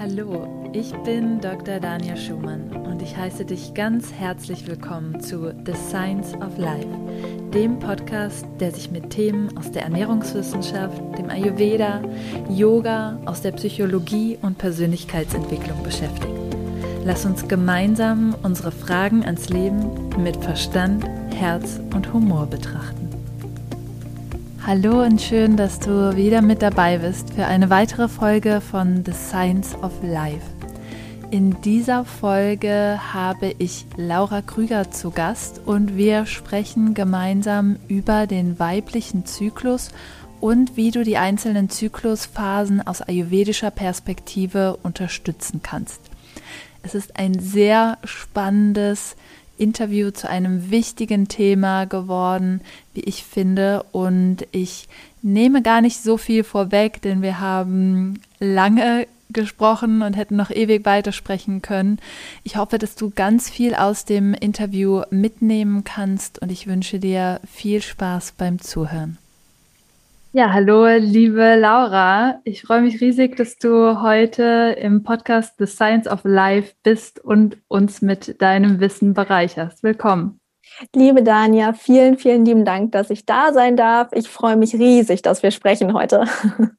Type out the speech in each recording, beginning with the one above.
Hallo, ich bin Dr. Dania Schumann und ich heiße dich ganz herzlich willkommen zu The Science of Life, dem Podcast, der sich mit Themen aus der Ernährungswissenschaft, dem Ayurveda, Yoga, aus der Psychologie und Persönlichkeitsentwicklung beschäftigt. Lass uns gemeinsam unsere Fragen ans Leben mit Verstand, Herz und Humor betrachten. Hallo und schön, dass du wieder mit dabei bist für eine weitere Folge von The Science of Life. In dieser Folge habe ich Laura Krüger zu Gast und wir sprechen gemeinsam über den weiblichen Zyklus und wie du die einzelnen Zyklusphasen aus ayurvedischer Perspektive unterstützen kannst. Es ist ein sehr spannendes Interview zu einem wichtigen Thema geworden, wie ich finde. Und ich nehme gar nicht so viel vorweg, denn wir haben lange gesprochen und hätten noch ewig weitersprechen können. Ich hoffe, dass du ganz viel aus dem Interview mitnehmen kannst und ich wünsche dir viel Spaß beim Zuhören. Ja, hallo, liebe Laura. Ich freue mich riesig, dass du heute im Podcast The Science of Life bist und uns mit deinem Wissen bereicherst. Willkommen. Liebe Dania, vielen, vielen lieben Dank, dass ich da sein darf. Ich freue mich riesig, dass wir sprechen heute.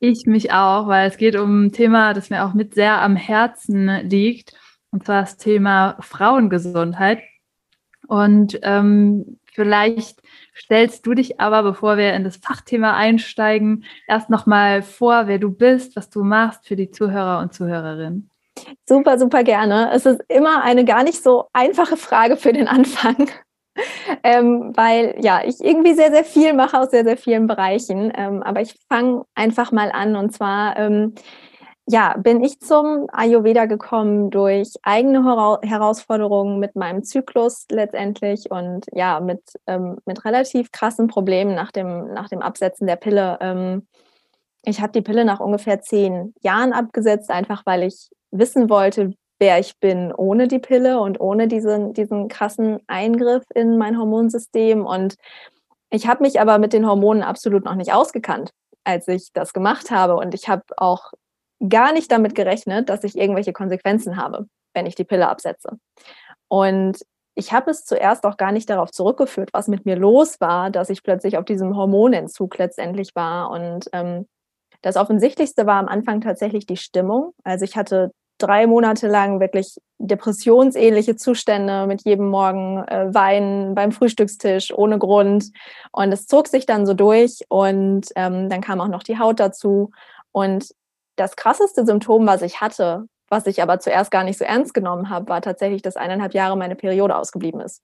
Ich mich auch, weil es geht um ein Thema, das mir auch mit sehr am Herzen liegt, und zwar das Thema Frauengesundheit. Und ähm, vielleicht stellst du dich aber, bevor wir in das Fachthema einsteigen, erst nochmal vor, wer du bist, was du machst für die Zuhörer und Zuhörerinnen. Super, super gerne. Es ist immer eine gar nicht so einfache Frage für den Anfang, ähm, weil ja, ich irgendwie sehr, sehr viel mache aus sehr, sehr vielen Bereichen. Ähm, aber ich fange einfach mal an und zwar ähm, ja, bin ich zum Ayurveda gekommen durch eigene Herausforderungen mit meinem Zyklus letztendlich und ja, mit, ähm, mit relativ krassen Problemen nach dem, nach dem Absetzen der Pille. Ähm, ich habe die Pille nach ungefähr zehn Jahren abgesetzt, einfach weil ich wissen wollte, wer ich bin ohne die Pille und ohne diesen, diesen krassen Eingriff in mein Hormonsystem. Und ich habe mich aber mit den Hormonen absolut noch nicht ausgekannt als ich das gemacht habe. Und ich habe auch gar nicht damit gerechnet, dass ich irgendwelche Konsequenzen habe, wenn ich die Pille absetze. Und ich habe es zuerst auch gar nicht darauf zurückgeführt, was mit mir los war, dass ich plötzlich auf diesem Hormonentzug letztendlich war. Und ähm, das Offensichtlichste war am Anfang tatsächlich die Stimmung. Also ich hatte drei Monate lang wirklich depressionsähnliche Zustände mit jedem Morgen äh, Weinen beim Frühstückstisch ohne Grund. Und es zog sich dann so durch und ähm, dann kam auch noch die Haut dazu. Und das krasseste Symptom, was ich hatte, was ich aber zuerst gar nicht so ernst genommen habe, war tatsächlich, dass eineinhalb Jahre meine Periode ausgeblieben ist.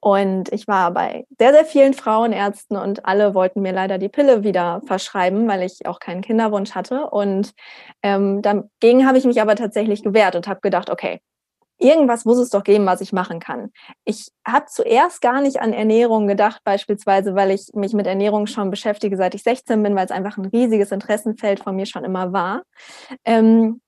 Und ich war bei sehr, sehr vielen Frauenärzten und alle wollten mir leider die Pille wieder verschreiben, weil ich auch keinen Kinderwunsch hatte. Und ähm, dagegen habe ich mich aber tatsächlich gewehrt und habe gedacht, okay, irgendwas muss es doch geben, was ich machen kann. Ich habe zuerst gar nicht an Ernährung gedacht, beispielsweise, weil ich mich mit Ernährung schon beschäftige, seit ich 16 bin, weil es einfach ein riesiges Interessenfeld von mir schon immer war. Ähm,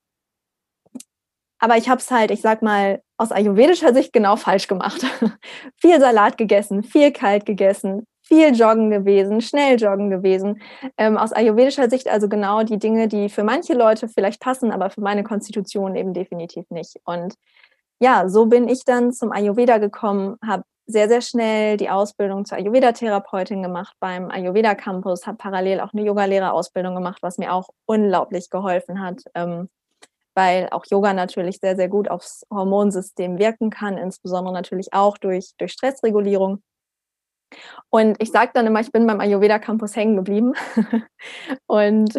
aber ich habe es halt, ich sag mal, aus ayurvedischer Sicht genau falsch gemacht. viel Salat gegessen, viel kalt gegessen, viel joggen gewesen, schnell joggen gewesen. Ähm, aus ayurvedischer Sicht also genau die Dinge, die für manche Leute vielleicht passen, aber für meine Konstitution eben definitiv nicht. Und ja, so bin ich dann zum Ayurveda gekommen, habe sehr, sehr schnell die Ausbildung zur Ayurveda-Therapeutin gemacht beim Ayurveda Campus, habe parallel auch eine Yogalehrerausbildung gemacht, was mir auch unglaublich geholfen hat, ähm, weil auch Yoga natürlich sehr, sehr gut aufs Hormonsystem wirken kann, insbesondere natürlich auch durch, durch Stressregulierung. Und ich sage dann immer, ich bin beim Ayurveda Campus hängen geblieben. Und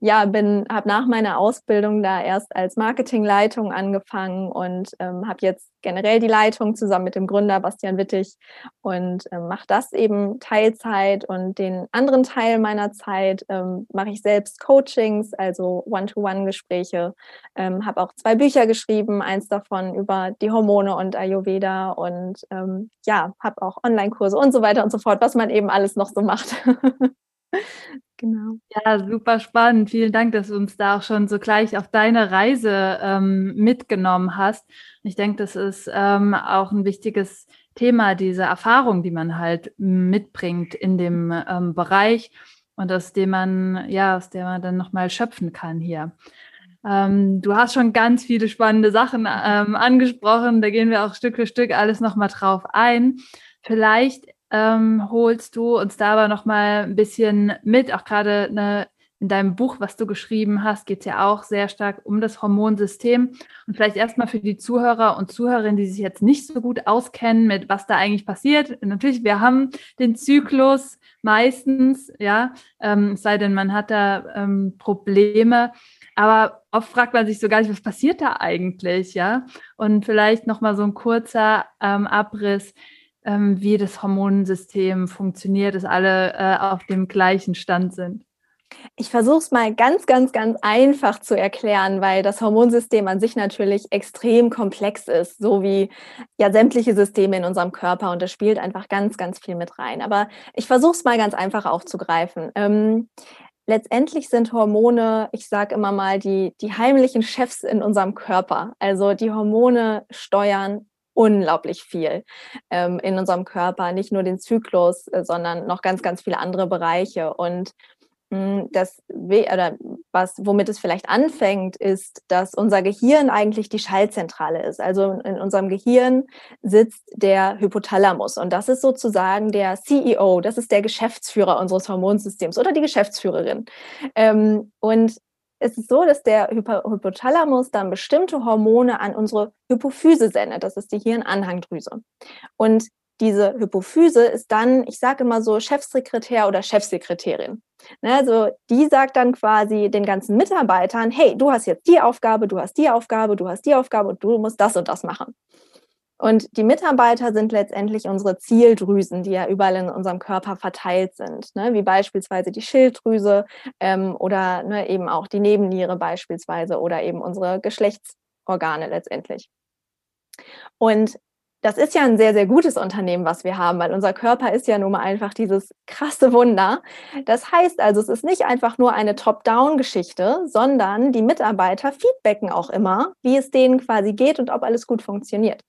ja, bin habe nach meiner Ausbildung da erst als Marketingleitung angefangen und ähm, habe jetzt generell die Leitung zusammen mit dem Gründer Bastian Wittig und ähm, mache das eben Teilzeit. Und den anderen Teil meiner Zeit ähm, mache ich selbst Coachings, also One-to-One-Gespräche. Ähm, habe auch zwei Bücher geschrieben, eins davon über die Hormone und Ayurveda. Und ähm, ja, habe auch Online-Kurse und so weiter und so fort, was man eben alles noch so macht. Genau. Ja, super spannend. Vielen Dank, dass du uns da auch schon so gleich auf deine Reise ähm, mitgenommen hast. Ich denke, das ist ähm, auch ein wichtiges Thema, diese Erfahrung, die man halt mitbringt in dem ähm, Bereich. und aus dem man, ja, aus der man dann nochmal schöpfen kann hier. Ähm, du hast schon ganz viele spannende Sachen ähm, angesprochen. Da gehen wir auch Stück für Stück alles nochmal drauf ein. Vielleicht ähm, holst du uns da aber nochmal ein bisschen mit, auch gerade ne, in deinem Buch, was du geschrieben hast, geht es ja auch sehr stark um das Hormonsystem. Und vielleicht erstmal für die Zuhörer und Zuhörerinnen, die sich jetzt nicht so gut auskennen mit, was da eigentlich passiert. Natürlich, wir haben den Zyklus meistens, ja, ähm, sei denn, man hat da ähm, Probleme. Aber oft fragt man sich so gar nicht, was passiert da eigentlich, ja? Und vielleicht nochmal so ein kurzer ähm, Abriss, ähm, wie das Hormonsystem funktioniert, dass alle äh, auf dem gleichen Stand sind. Ich versuche es mal ganz, ganz, ganz einfach zu erklären, weil das Hormonsystem an sich natürlich extrem komplex ist, so wie ja sämtliche Systeme in unserem Körper und das spielt einfach ganz, ganz viel mit rein. Aber ich versuche es mal ganz einfach aufzugreifen. Ähm, letztendlich sind Hormone, ich sage immer mal, die, die heimlichen Chefs in unserem Körper. Also die Hormone steuern unglaublich viel ähm, in unserem Körper, nicht nur den Zyklus, äh, sondern noch ganz, ganz viele andere Bereiche. Und hm, das, oder was, womit es vielleicht anfängt, ist, dass unser Gehirn eigentlich die Schaltzentrale ist. Also in unserem Gehirn sitzt der Hypothalamus und das ist sozusagen der CEO, das ist der Geschäftsführer unseres Hormonsystems oder die Geschäftsführerin. Ähm, und es ist so, dass der Hypothalamus dann bestimmte Hormone an unsere Hypophyse sendet. Das ist die Hirnanhangdrüse. Und diese Hypophyse ist dann, ich sage immer so, Chefsekretär oder Chefsekretärin. Ne, also die sagt dann quasi den ganzen Mitarbeitern, hey, du hast jetzt die Aufgabe, du hast die Aufgabe, du hast die Aufgabe und du musst das und das machen. Und die Mitarbeiter sind letztendlich unsere Zieldrüsen, die ja überall in unserem Körper verteilt sind, ne? wie beispielsweise die Schilddrüse ähm, oder ne, eben auch die Nebenniere beispielsweise oder eben unsere Geschlechtsorgane letztendlich. Und das ist ja ein sehr, sehr gutes Unternehmen, was wir haben, weil unser Körper ist ja nun mal einfach dieses krasse Wunder. Das heißt also, es ist nicht einfach nur eine Top-Down-Geschichte, sondern die Mitarbeiter feedbacken auch immer, wie es denen quasi geht und ob alles gut funktioniert.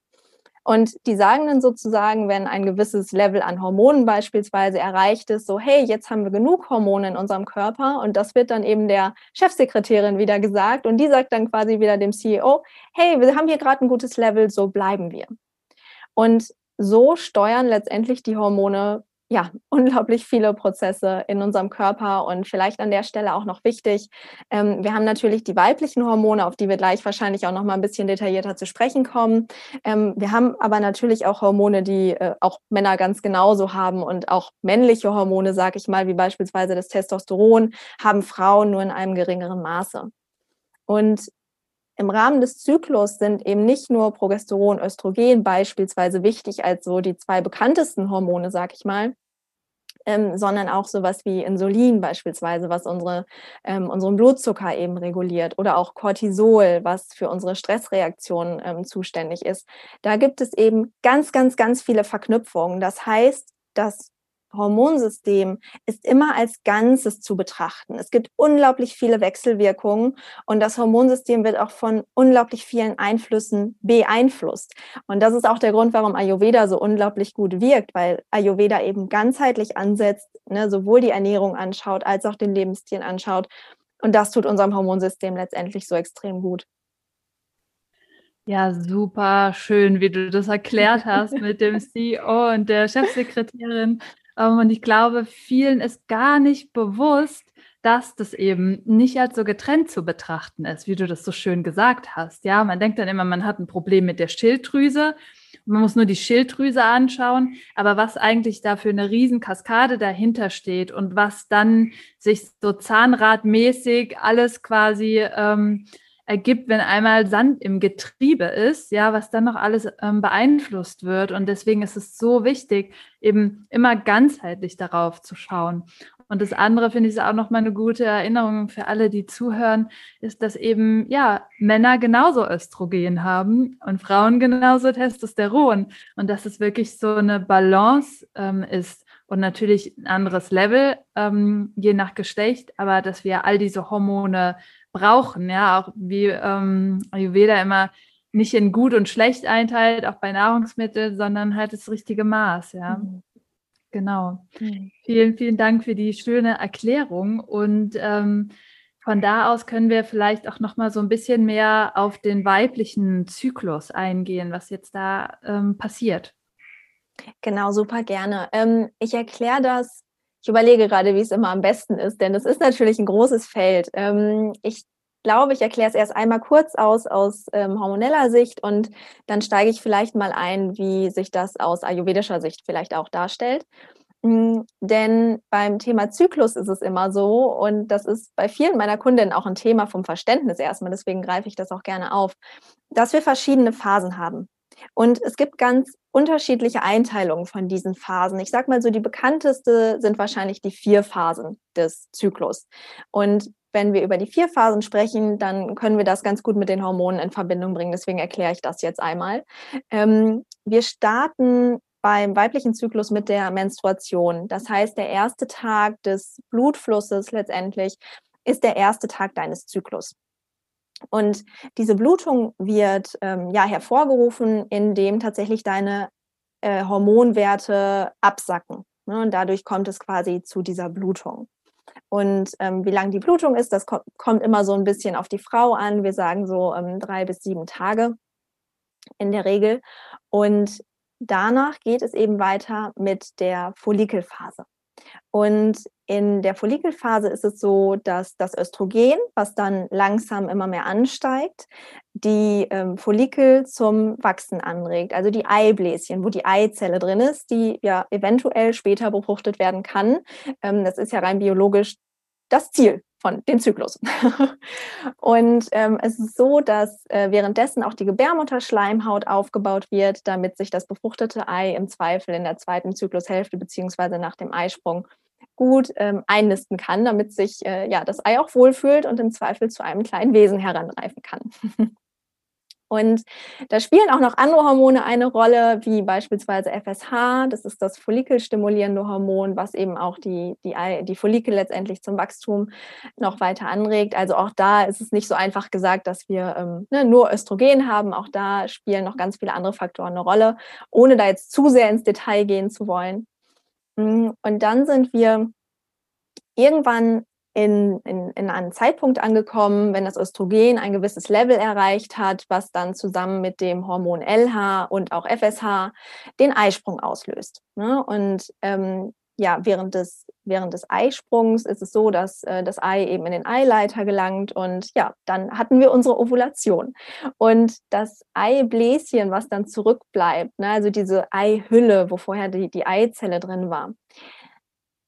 Und die sagen dann sozusagen, wenn ein gewisses Level an Hormonen beispielsweise erreicht ist, so, hey, jetzt haben wir genug Hormone in unserem Körper. Und das wird dann eben der Chefsekretärin wieder gesagt. Und die sagt dann quasi wieder dem CEO, hey, wir haben hier gerade ein gutes Level, so bleiben wir. Und so steuern letztendlich die Hormone ja, unglaublich viele Prozesse in unserem Körper und vielleicht an der Stelle auch noch wichtig. Ähm, wir haben natürlich die weiblichen Hormone, auf die wir gleich wahrscheinlich auch noch mal ein bisschen detaillierter zu sprechen kommen. Ähm, wir haben aber natürlich auch Hormone, die äh, auch Männer ganz genauso haben und auch männliche Hormone, sage ich mal, wie beispielsweise das Testosteron, haben Frauen nur in einem geringeren Maße. Und im Rahmen des Zyklus sind eben nicht nur Progesteron, Östrogen beispielsweise wichtig als so die zwei bekanntesten Hormone, sag ich mal, ähm, sondern auch sowas wie Insulin beispielsweise, was unsere, ähm, unseren Blutzucker eben reguliert oder auch Cortisol, was für unsere Stressreaktion ähm, zuständig ist. Da gibt es eben ganz, ganz, ganz viele Verknüpfungen. Das heißt, dass Hormonsystem ist immer als Ganzes zu betrachten. Es gibt unglaublich viele Wechselwirkungen und das Hormonsystem wird auch von unglaublich vielen Einflüssen beeinflusst. Und das ist auch der Grund, warum Ayurveda so unglaublich gut wirkt, weil Ayurveda eben ganzheitlich ansetzt, ne, sowohl die Ernährung anschaut als auch den Lebensstil anschaut. Und das tut unserem Hormonsystem letztendlich so extrem gut. Ja, super schön, wie du das erklärt hast mit dem CEO und der Chefsekretärin. Ähm, und ich glaube, vielen ist gar nicht bewusst, dass das eben nicht als so getrennt zu betrachten ist, wie du das so schön gesagt hast. Ja, man denkt dann immer, man hat ein Problem mit der Schilddrüse. Man muss nur die Schilddrüse anschauen, aber was eigentlich da für eine Riesenkaskade dahinter steht und was dann sich so zahnradmäßig alles quasi ähm, ergibt, wenn einmal Sand im Getriebe ist, ja, was dann noch alles ähm, beeinflusst wird. Und deswegen ist es so wichtig, eben immer ganzheitlich darauf zu schauen. Und das andere finde ich ist auch noch mal eine gute Erinnerung für alle, die zuhören, ist, dass eben ja Männer genauso Östrogen haben und Frauen genauso Testosteron und dass es wirklich so eine Balance ähm, ist und natürlich ein anderes Level ähm, je nach Geschlecht, aber dass wir all diese Hormone brauchen. Ja, auch wie ähm, Ayurveda immer nicht in gut und schlecht einteilt, auch bei Nahrungsmitteln, sondern halt das richtige Maß. Ja. Mhm. Genau. Mhm. Vielen, vielen Dank für die schöne Erklärung. Und ähm, von da aus können wir vielleicht auch noch mal so ein bisschen mehr auf den weiblichen Zyklus eingehen, was jetzt da ähm, passiert. Genau, super gerne. Ähm, ich erkläre das. Ich überlege gerade, wie es immer am besten ist, denn es ist natürlich ein großes Feld. Ähm, ich glaube, ich erkläre es erst einmal kurz aus aus ähm, hormoneller Sicht und dann steige ich vielleicht mal ein, wie sich das aus ayurvedischer Sicht vielleicht auch darstellt. Mhm, denn beim Thema Zyklus ist es immer so, und das ist bei vielen meiner Kundinnen auch ein Thema vom Verständnis erstmal, deswegen greife ich das auch gerne auf, dass wir verschiedene Phasen haben. Und es gibt ganz unterschiedliche Einteilungen von diesen Phasen. Ich sage mal so, die bekannteste sind wahrscheinlich die vier Phasen des Zyklus. Und wenn wir über die vier Phasen sprechen, dann können wir das ganz gut mit den Hormonen in Verbindung bringen. Deswegen erkläre ich das jetzt einmal. Ähm, wir starten beim weiblichen Zyklus mit der Menstruation. Das heißt, der erste Tag des Blutflusses letztendlich ist der erste Tag deines Zyklus. Und diese Blutung wird ähm, ja hervorgerufen, indem tatsächlich deine äh, Hormonwerte absacken. Ne? Und dadurch kommt es quasi zu dieser Blutung. Und ähm, wie lang die Blutung ist, das ko kommt immer so ein bisschen auf die Frau an. Wir sagen so ähm, drei bis sieben Tage in der Regel. Und danach geht es eben weiter mit der Follikelphase. Und in der Follikelphase ist es so, dass das Östrogen, was dann langsam immer mehr ansteigt, die ähm, Follikel zum Wachsen anregt. Also die Eibläschen, wo die Eizelle drin ist, die ja eventuell später befruchtet werden kann. Ähm, das ist ja rein biologisch das Ziel von dem Zyklus. und ähm, es ist so, dass äh, währenddessen auch die Gebärmutterschleimhaut aufgebaut wird, damit sich das befruchtete Ei im Zweifel in der zweiten Zyklushälfte beziehungsweise nach dem Eisprung gut ähm, einnisten kann, damit sich äh, ja das Ei auch wohlfühlt und im Zweifel zu einem kleinen Wesen heranreifen kann. Und da spielen auch noch andere Hormone eine Rolle, wie beispielsweise FSH, das ist das follikelstimulierende Hormon, was eben auch die, die, die Follikel letztendlich zum Wachstum noch weiter anregt. Also auch da ist es nicht so einfach gesagt, dass wir ähm, ne, nur Östrogen haben. Auch da spielen noch ganz viele andere Faktoren eine Rolle, ohne da jetzt zu sehr ins Detail gehen zu wollen. Mm, und dann sind wir irgendwann in, in, in einen Zeitpunkt angekommen, wenn das Östrogen ein gewisses Level erreicht hat, was dann zusammen mit dem Hormon LH und auch FSH den Eisprung auslöst. Ne? Und ähm, ja, während des, während des Eisprungs ist es so, dass äh, das Ei eben in den Eileiter gelangt und ja, dann hatten wir unsere Ovulation. Und das Eibläschen, was dann zurückbleibt, ne, also diese Eihülle, wo vorher die, die Eizelle drin war,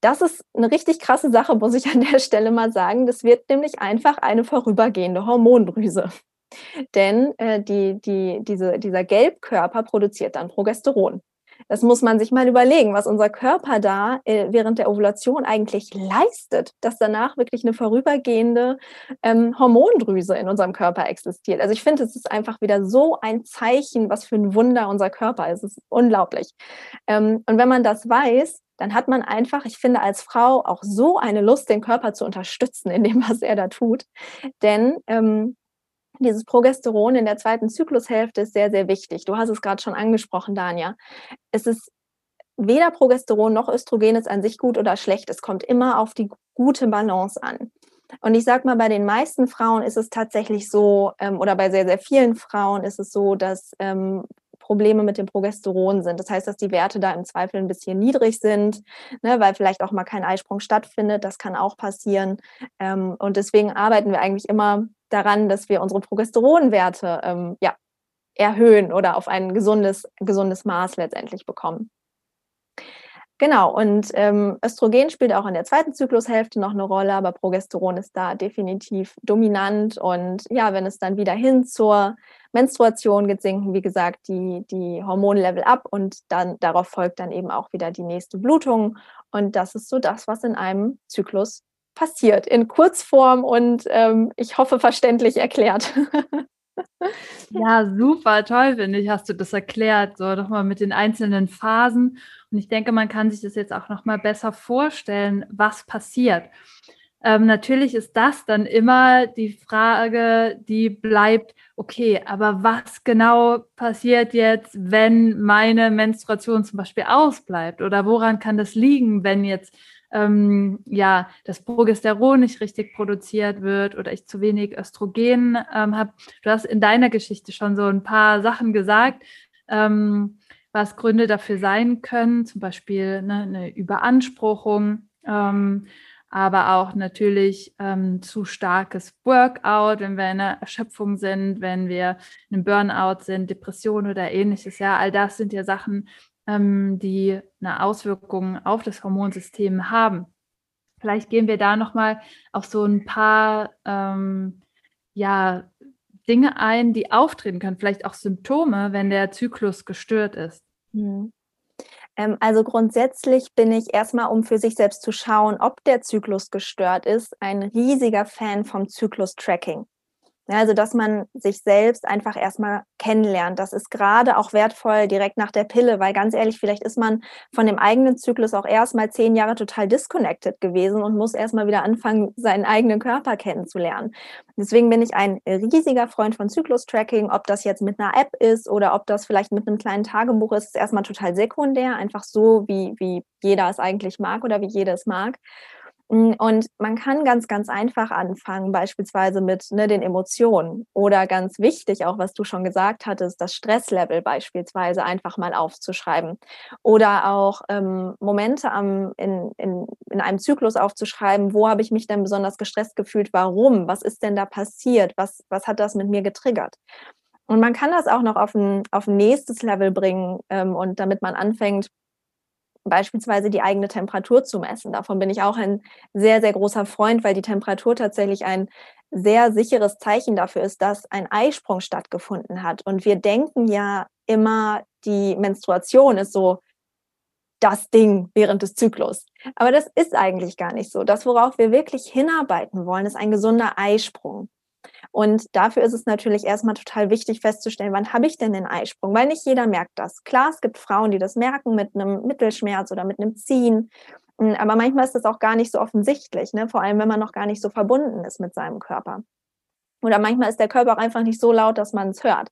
das ist eine richtig krasse Sache, muss ich an der Stelle mal sagen. Das wird nämlich einfach eine vorübergehende Hormondrüse. Denn äh, die, die, diese, dieser Gelbkörper produziert dann Progesteron. Das muss man sich mal überlegen, was unser Körper da äh, während der Ovulation eigentlich leistet, dass danach wirklich eine vorübergehende ähm, Hormondrüse in unserem Körper existiert. Also ich finde, es ist einfach wieder so ein Zeichen, was für ein Wunder unser Körper ist. Es ist unglaublich. Ähm, und wenn man das weiß, dann hat man einfach, ich finde, als Frau auch so eine Lust, den Körper zu unterstützen in dem, was er da tut. Denn ähm, dieses Progesteron in der zweiten Zyklushälfte ist sehr, sehr wichtig. Du hast es gerade schon angesprochen, Dania. Es ist weder Progesteron noch Östrogen ist an sich gut oder schlecht. Es kommt immer auf die gute Balance an. Und ich sage mal, bei den meisten Frauen ist es tatsächlich so, ähm, oder bei sehr, sehr vielen Frauen ist es so, dass ähm, Probleme mit dem Progesteron sind. Das heißt, dass die Werte da im Zweifel ein bisschen niedrig sind, ne, weil vielleicht auch mal kein Eisprung stattfindet. Das kann auch passieren. Ähm, und deswegen arbeiten wir eigentlich immer daran, dass wir unsere Progesteronwerte ähm, ja, erhöhen oder auf ein gesundes, gesundes Maß letztendlich bekommen. Genau, und ähm, Östrogen spielt auch in der zweiten Zyklushälfte noch eine Rolle, aber Progesteron ist da definitiv dominant. Und ja, wenn es dann wieder hin zur Menstruation geht, sinken, wie gesagt, die, die Hormonlevel ab und dann darauf folgt dann eben auch wieder die nächste Blutung. Und das ist so das, was in einem Zyklus passiert, in Kurzform und ähm, ich hoffe verständlich erklärt. Ja, super, toll, finde ich, hast du das erklärt, so nochmal mit den einzelnen Phasen. Und ich denke, man kann sich das jetzt auch nochmal besser vorstellen, was passiert. ähm, natürlich ist das dann immer die Frage, die bleibt, okay, aber was genau passiert jetzt, wenn meine Menstruation zum Beispiel ausbleibt? Oder woran kann das liegen, wenn jetzt ähm, ja, das Progesteron nicht richtig produziert wird oder ich zu wenig Östrogen ähm, habe. Du hast in deiner Geschichte schon so ein paar Sachen gesagt, ähm, was Gründe dafür sein können, zum Beispiel ne, eine Überanspruchung. Ähm, aber auch natürlich ähm, zu starkes Workout, wenn wir in einer Erschöpfung sind, wenn wir in einem Burnout sind, Depression oder ähnliches. Ja, all das sind ja Sachen, ähm, die eine Auswirkung auf das Hormonsystem haben. Vielleicht gehen wir da nochmal auf so ein paar ähm, ja, Dinge ein, die auftreten können, vielleicht auch Symptome, wenn der Zyklus gestört ist. Mhm. Ähm, also grundsätzlich bin ich erstmal, um für sich selbst zu schauen, ob der Zyklus gestört ist, ein riesiger Fan vom Zyklus-Tracking. Also, dass man sich selbst einfach erstmal kennenlernt. Das ist gerade auch wertvoll direkt nach der Pille, weil ganz ehrlich, vielleicht ist man von dem eigenen Zyklus auch erstmal zehn Jahre total disconnected gewesen und muss erstmal wieder anfangen, seinen eigenen Körper kennenzulernen. Deswegen bin ich ein riesiger Freund von Zyklus-Tracking. Ob das jetzt mit einer App ist oder ob das vielleicht mit einem kleinen Tagebuch ist, ist erstmal total sekundär, einfach so, wie, wie jeder es eigentlich mag oder wie jeder es mag. Hm, und man kann ganz, ganz einfach anfangen, beispielsweise mit ne, den Emotionen oder ganz wichtig, auch was du schon gesagt hattest, das Stresslevel beispielsweise einfach mal aufzuschreiben oder auch ähm, Momente am, in, in, in einem Zyklus aufzuschreiben, wo habe ich mich denn besonders gestresst gefühlt, warum, was ist denn da passiert, was, was hat das mit mir getriggert. Und man kann das auch noch auf ein, auf ein nächstes Level bringen ähm, und damit man anfängt, beispielsweise die eigene Temperatur zu messen. Davon bin ich auch ein sehr, sehr großer Freund, weil die Temperatur tatsächlich ein sehr sicheres Zeichen dafür ist, dass ein Eisprung stattgefunden hat. Und wir denken ja immer, die Menstruation ist so das Ding während des Zyklus. Aber das ist eigentlich gar nicht so. Das, worauf wir wirklich hinarbeiten wollen, ist ein gesunder Eisprung. Und dafür ist es natürlich erstmal total wichtig festzustellen, wann habe ich denn den Eisprung? Weil nicht jeder merkt das. Klar, es gibt Frauen, die das merken mit einem Mittelschmerz oder mit einem Ziehen. Hm, aber manchmal ist das auch gar nicht so offensichtlich, ne? vor allem wenn man noch gar nicht so verbunden ist mit seinem Körper. Oder manchmal ist der Körper auch einfach nicht so laut, dass man es hört.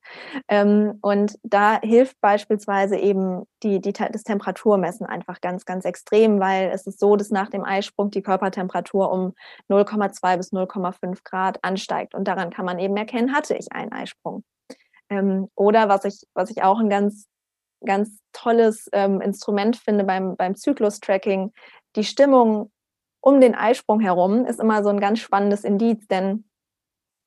Ähm, und da hilft beispielsweise eben die, die, das Temperaturmessen einfach ganz, ganz extrem, weil es ist so, dass nach dem Eisprung die Körpertemperatur um 0,2 bis 0,5 Grad ansteigt. Und daran kann man eben erkennen, hatte ich einen Eisprung. Ähm, oder was ich, was ich auch ein ganz, ganz tolles ähm, Instrument finde beim, beim Zyklus-Tracking, die Stimmung um den Eisprung herum ist immer so ein ganz spannendes Indiz, denn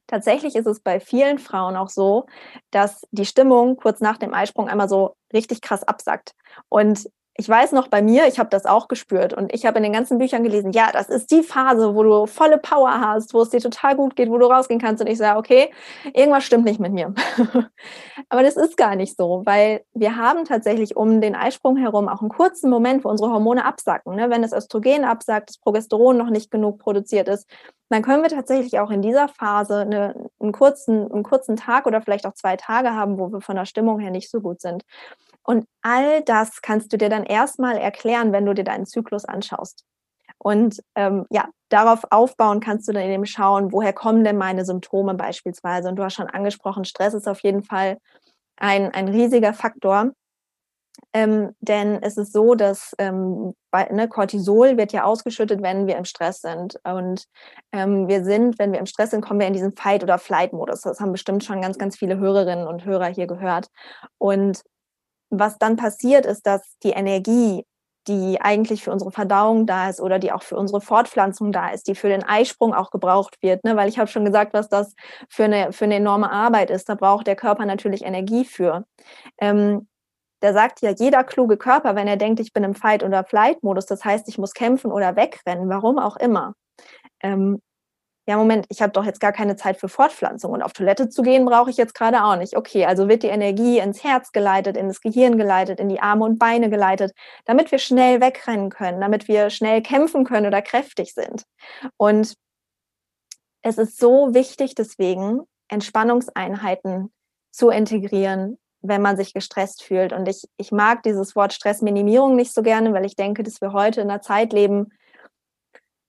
Tatsächlich ist es bei vielen Frauen auch so, dass die Stimmung kurz nach dem Eisprung einmal so richtig krass absackt. Und ich weiß noch bei mir, ich habe das auch gespürt und ich habe in den ganzen Büchern gelesen, ja, das ist die Phase, wo du volle Power hast, wo es dir total gut geht, wo du rausgehen kannst und ich sage, okay, irgendwas stimmt nicht mit mir. Aber das ist gar nicht so, weil wir haben tatsächlich um den Eisprung herum auch einen kurzen Moment, wo unsere Hormone absacken. Ne? Wenn das Östrogen absackt, das Progesteron noch nicht genug produziert ist, dann können wir tatsächlich auch in dieser Phase eine, einen, kurzen, einen kurzen Tag oder vielleicht auch zwei Tage haben, wo wir von der Stimmung her nicht so gut sind. Und all das kannst du dir dann erstmal erklären, wenn du dir deinen Zyklus anschaust. Und ähm, ja, darauf aufbauen kannst du dann eben schauen, woher kommen denn meine Symptome beispielsweise. Und du hast schon angesprochen, Stress ist auf jeden Fall ein, ein riesiger Faktor. Ähm, denn es ist so, dass ähm, bei, ne, Cortisol wird ja ausgeschüttet, wenn wir im Stress sind. Und ähm, wir sind, wenn wir im Stress sind, kommen wir in diesen Fight- oder Flight-Modus. Das haben bestimmt schon ganz, ganz viele Hörerinnen und Hörer hier gehört. Und was dann passiert, ist, dass die Energie, die eigentlich für unsere Verdauung da ist oder die auch für unsere Fortpflanzung da ist, die für den Eisprung auch gebraucht wird, ne? weil ich habe schon gesagt, was das für eine, für eine enorme Arbeit ist. Da braucht der Körper natürlich Energie für. Ähm, da sagt ja jeder kluge Körper, wenn er denkt, ich bin im Fight- oder Flight-Modus, das heißt, ich muss kämpfen oder wegrennen, warum auch immer. Ähm, ja, Moment, ich habe doch jetzt gar keine Zeit für Fortpflanzung und auf Toilette zu gehen brauche ich jetzt gerade auch nicht. Okay, also wird die Energie ins Herz geleitet, in das Gehirn geleitet, in die Arme und Beine geleitet, damit wir schnell wegrennen können, damit wir schnell kämpfen können oder kräftig sind. Und es ist so wichtig deswegen, Entspannungseinheiten zu integrieren, wenn man sich gestresst fühlt. Und ich, ich mag dieses Wort Stressminimierung nicht so gerne, weil ich denke, dass wir heute in einer Zeit leben,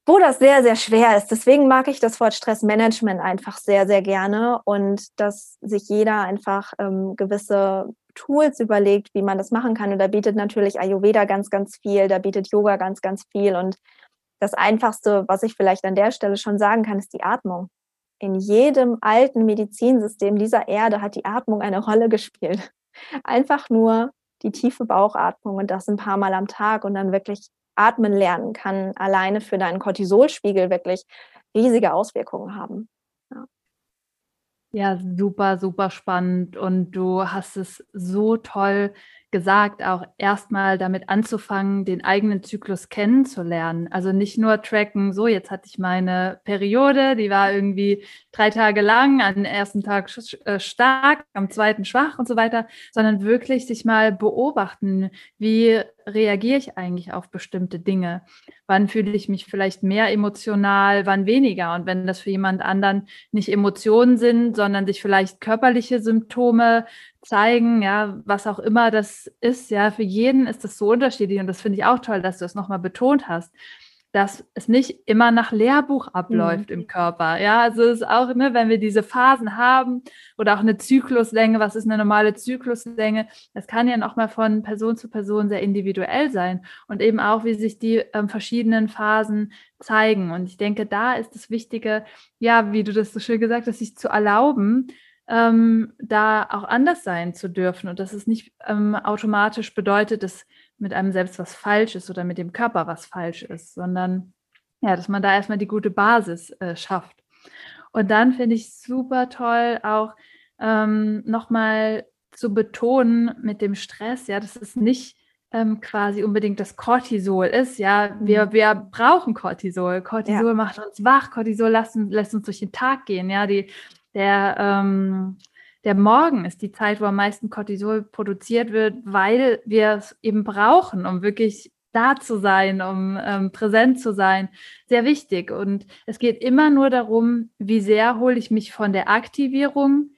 wo das sehr, sehr schwer ist. Deswegen mag ich das Wort Stressmanagement einfach sehr, sehr gerne und dass sich jeder einfach ähm, gewisse Tools überlegt, wie man das machen kann. Und da bietet natürlich Ayurveda ganz, ganz viel, da bietet Yoga ganz, ganz viel. Und das Einfachste, was ich vielleicht an der Stelle schon sagen kann, ist die Atmung. In jedem alten Medizinsystem dieser Erde hat die Atmung eine Rolle gespielt. Einfach nur die tiefe Bauchatmung und das ein paar Mal am Tag und dann wirklich atmen lernen kann alleine für deinen Cortisolspiegel wirklich riesige Auswirkungen haben. Ja. super, super spannend und du hast es so toll gesagt, auch erstmal damit anzufangen, den eigenen Zyklus kennenzulernen. Also nicht nur tracken, so jetzt hatte ich meine Periode, die war irgendwie drei Tage lang, am ersten Tag äh, stark, am zweiten schwach und so weiter, sondern wirklich sich mal beobachten, wie reagiere ich eigentlich auf bestimmte Dinge? Wann fühle ich mich vielleicht mehr emotional, wann weniger? Und wenn das für jemand anderen nicht Emotionen sind, sondern sich vielleicht körperliche Symptome zeigen, ja, was auch immer das ist, ja, für jeden ist das so unterschiedlich und das finde ich auch toll, dass du es das nochmal betont hast dass es nicht immer nach Lehrbuch abläuft mhm. im Körper. Ja, also es ist auch, ne, wenn wir diese Phasen haben oder auch eine Zykluslänge, was ist eine normale Zykluslänge? Das kann ja noch mal von Person zu Person sehr individuell sein und eben auch, wie sich die ähm, verschiedenen Phasen zeigen. Und ich denke, da ist das Wichtige, ja, wie du das so schön gesagt hast, sich zu erlauben, ähm, da auch anders sein zu dürfen und dass es nicht ähm, automatisch bedeutet, dass mit einem selbst was falsch ist oder mit dem Körper was falsch ist, sondern ja, dass man da erstmal die gute Basis äh, schafft. Und dann finde ich super toll auch ähm, nochmal zu betonen mit dem Stress, ja, dass es nicht ähm, quasi unbedingt das Cortisol ist. Ja, wir, mhm. wir brauchen Cortisol. Cortisol ja. macht uns wach, Cortisol lässt, lässt uns durch den Tag gehen. Ja, die, der ähm, der Morgen ist die Zeit, wo am meisten Cortisol produziert wird, weil wir es eben brauchen, um wirklich da zu sein, um ähm, präsent zu sein. Sehr wichtig. Und es geht immer nur darum, wie sehr hole ich mich von der Aktivierung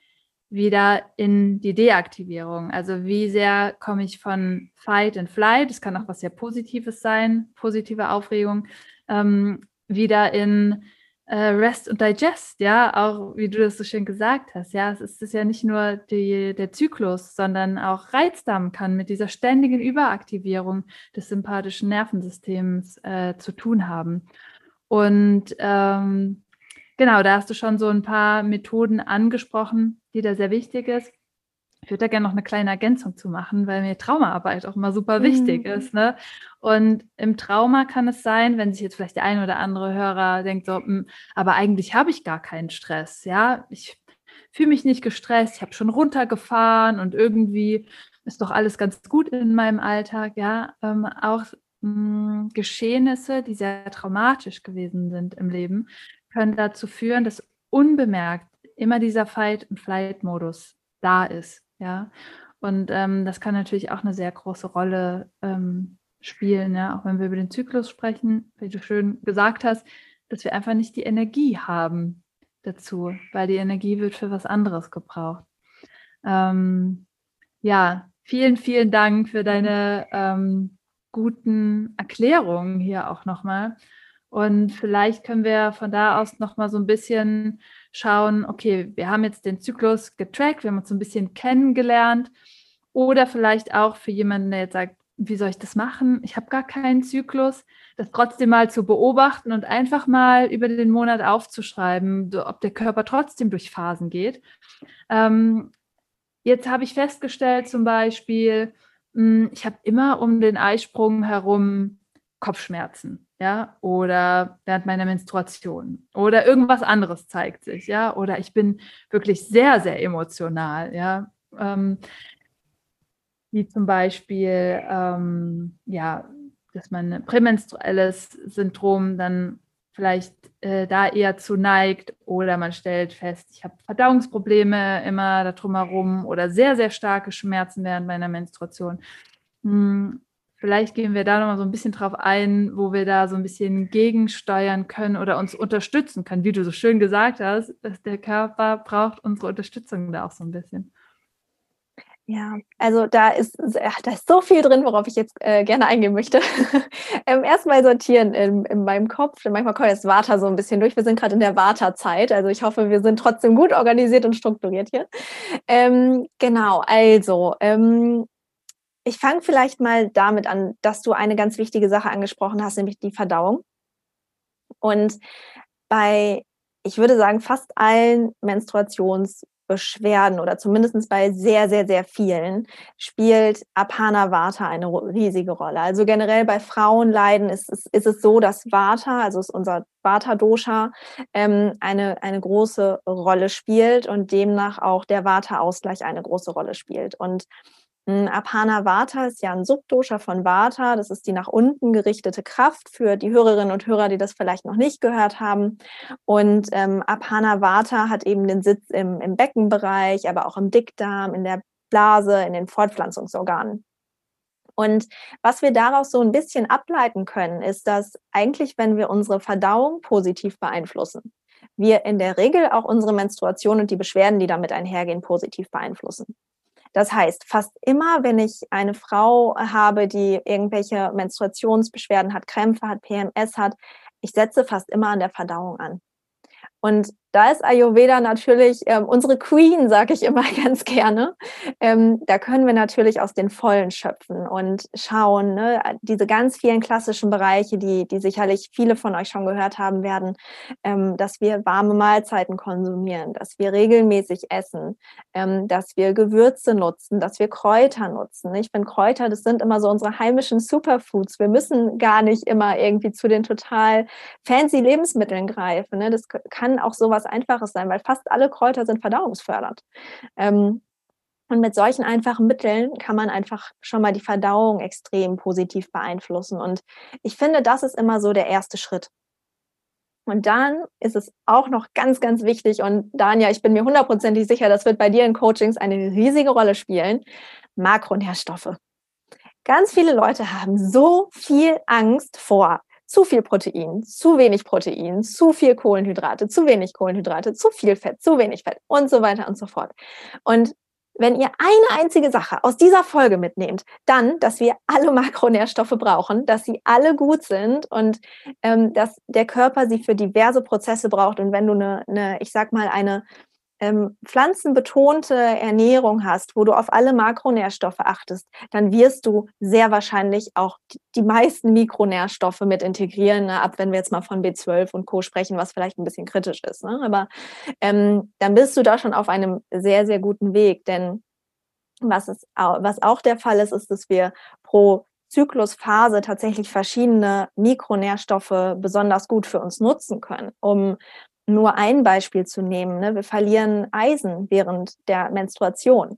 wieder in die Deaktivierung. Also wie sehr komme ich von Fight and Flight, das kann auch was sehr Positives sein, positive Aufregung, ähm, wieder in Rest und Digest, ja, auch wie du das so schön gesagt hast, ja, es ist, es ja nicht nur die, der Zyklus, sondern auch Reizdarm kann mit dieser ständigen Überaktivierung des sympathischen Nervensystems äh, zu tun haben. Und ähm, genau, da hast du schon so ein paar Methoden angesprochen, die da sehr wichtig ist. Ich würde da gerne noch eine kleine Ergänzung zu machen, weil mir Traumaarbeit auch immer super wichtig mhm. ist. Ne? Und im Trauma kann es sein, wenn sich jetzt vielleicht der ein oder andere Hörer denkt, so, hm, aber eigentlich habe ich gar keinen Stress. Ja, ich fühle mich nicht gestresst, ich habe schon runtergefahren und irgendwie ist doch alles ganz gut in meinem Alltag. Ja, ähm, auch mh, hm, Geschehnisse, die sehr traumatisch gewesen sind im Leben, können dazu führen, dass unbemerkt immer dieser Fight- und Flight-Modus da ist. Ja, und ähm, das kann natürlich auch eine sehr große Rolle ähm, spielen, ja, auch wenn wir über den Zyklus sprechen, wie du schön gesagt hast, dass wir einfach nicht die Energie haben dazu, weil die Energie wird für was anderes gebraucht. Ähm, ja, vielen, vielen Dank für deine ähm, guten Erklärungen hier auch nochmal. Und vielleicht können wir von da aus nochmal so ein bisschen schauen, okay, wir haben jetzt den Zyklus getrackt, wir haben uns ein bisschen kennengelernt. Oder vielleicht auch für jemanden, der jetzt sagt, wie soll ich das machen? Ich habe gar keinen Zyklus, das trotzdem mal zu beobachten und einfach mal über den Monat aufzuschreiben, ob der Körper trotzdem durch Phasen geht. Ähm, jetzt habe ich festgestellt zum Beispiel, hm, ich habe immer um den Eisprung herum Kopfschmerzen, ja, oder während meiner Menstruation oder irgendwas anderes zeigt sich, ja, oder ich bin wirklich sehr, sehr emotional, ja. Ähm, wie zum Beispiel, ähm, ja, dass man ein prämenstruelles Syndrom dann vielleicht äh, da eher zu neigt oder man stellt fest, ich habe Verdauungsprobleme immer da drumherum oder sehr, sehr starke Schmerzen während meiner Menstruation. Hm, vielleicht gehen wir da nochmal so ein bisschen drauf ein, wo wir da so ein bisschen gegensteuern können oder uns unterstützen können, wie du so schön gesagt hast, dass der Körper braucht unsere Unterstützung da auch so ein bisschen. Ja, also da ist, da ist so viel drin, worauf ich jetzt äh, gerne eingehen möchte. ähm, erstmal sortieren in, in meinem Kopf. Manchmal kommt das Vata so ein bisschen durch. Wir sind gerade in der Vata-Zeit. Also ich hoffe, wir sind trotzdem gut organisiert und strukturiert hier. Ähm, genau, also ähm, ich fange vielleicht mal damit an, dass du eine ganz wichtige Sache angesprochen hast, nämlich die Verdauung. Und bei, ich würde sagen, fast allen Menstruations- Beschwerden oder zumindest bei sehr, sehr, sehr vielen spielt Apana Vata eine riesige Rolle. Also generell bei Frauenleiden ist, ist, ist es so, dass Vata, also ist unser Vata-Dosha, ähm, eine, eine große Rolle spielt und demnach auch der Vata-Ausgleich eine große Rolle spielt. Und Apana Vata ist ja ein Subdosha von Vata. Das ist die nach unten gerichtete Kraft für die Hörerinnen und Hörer, die das vielleicht noch nicht gehört haben. Und ähm, Apana Vata hat eben den Sitz im, im Beckenbereich, aber auch im Dickdarm, in der Blase, in den Fortpflanzungsorganen. Und was wir daraus so ein bisschen ableiten können, ist, dass eigentlich, wenn wir unsere Verdauung positiv beeinflussen, wir in der Regel auch unsere Menstruation und die Beschwerden, die damit einhergehen, positiv beeinflussen. Das heißt, fast immer, wenn ich eine Frau habe, die irgendwelche Menstruationsbeschwerden hat, Krämpfe hat, PMS hat, ich setze fast immer an der Verdauung an. Und da ist Ayurveda natürlich ähm, unsere Queen, sage ich immer ganz gerne. Ähm, da können wir natürlich aus den Vollen schöpfen und schauen, ne, diese ganz vielen klassischen Bereiche, die, die sicherlich viele von euch schon gehört haben werden, ähm, dass wir warme Mahlzeiten konsumieren, dass wir regelmäßig essen, ähm, dass wir Gewürze nutzen, dass wir Kräuter nutzen. Ich finde Kräuter, das sind immer so unsere heimischen Superfoods. Wir müssen gar nicht immer irgendwie zu den total fancy Lebensmitteln greifen. Ne? Das kann auch sowas was Einfaches sein, weil fast alle Kräuter sind verdauungsfördernd. Ähm, und mit solchen einfachen Mitteln kann man einfach schon mal die Verdauung extrem positiv beeinflussen. Und ich finde, das ist immer so der erste Schritt. Und dann ist es auch noch ganz, ganz wichtig, und Dania, ich bin mir hundertprozentig sicher, das wird bei dir in Coachings eine riesige Rolle spielen, Makronährstoffe. Ganz viele Leute haben so viel Angst vor zu viel Protein, zu wenig Protein, zu viel Kohlenhydrate, zu wenig Kohlenhydrate, zu viel Fett, zu wenig Fett und so weiter und so fort. Und wenn ihr eine einzige Sache aus dieser Folge mitnehmt, dann, dass wir alle Makronährstoffe brauchen, dass sie alle gut sind und ähm, dass der Körper sie für diverse Prozesse braucht. Und wenn du eine, eine ich sag mal, eine ähm, pflanzenbetonte Ernährung hast, wo du auf alle Makronährstoffe achtest, dann wirst du sehr wahrscheinlich auch die, meisten Mikronährstoffe mit integrieren, ne? ab wenn wir jetzt mal von B12 und Co. sprechen, was vielleicht ein bisschen kritisch ist. Ne? Aber ähm, dann bist du da schon auf einem sehr, sehr guten Weg. Denn was, ist, was auch der Fall ist, ist, dass wir pro Zyklusphase tatsächlich verschiedene Mikronährstoffe besonders gut für uns nutzen können, um nur ein Beispiel zu nehmen, ne? wir verlieren Eisen während der Menstruation.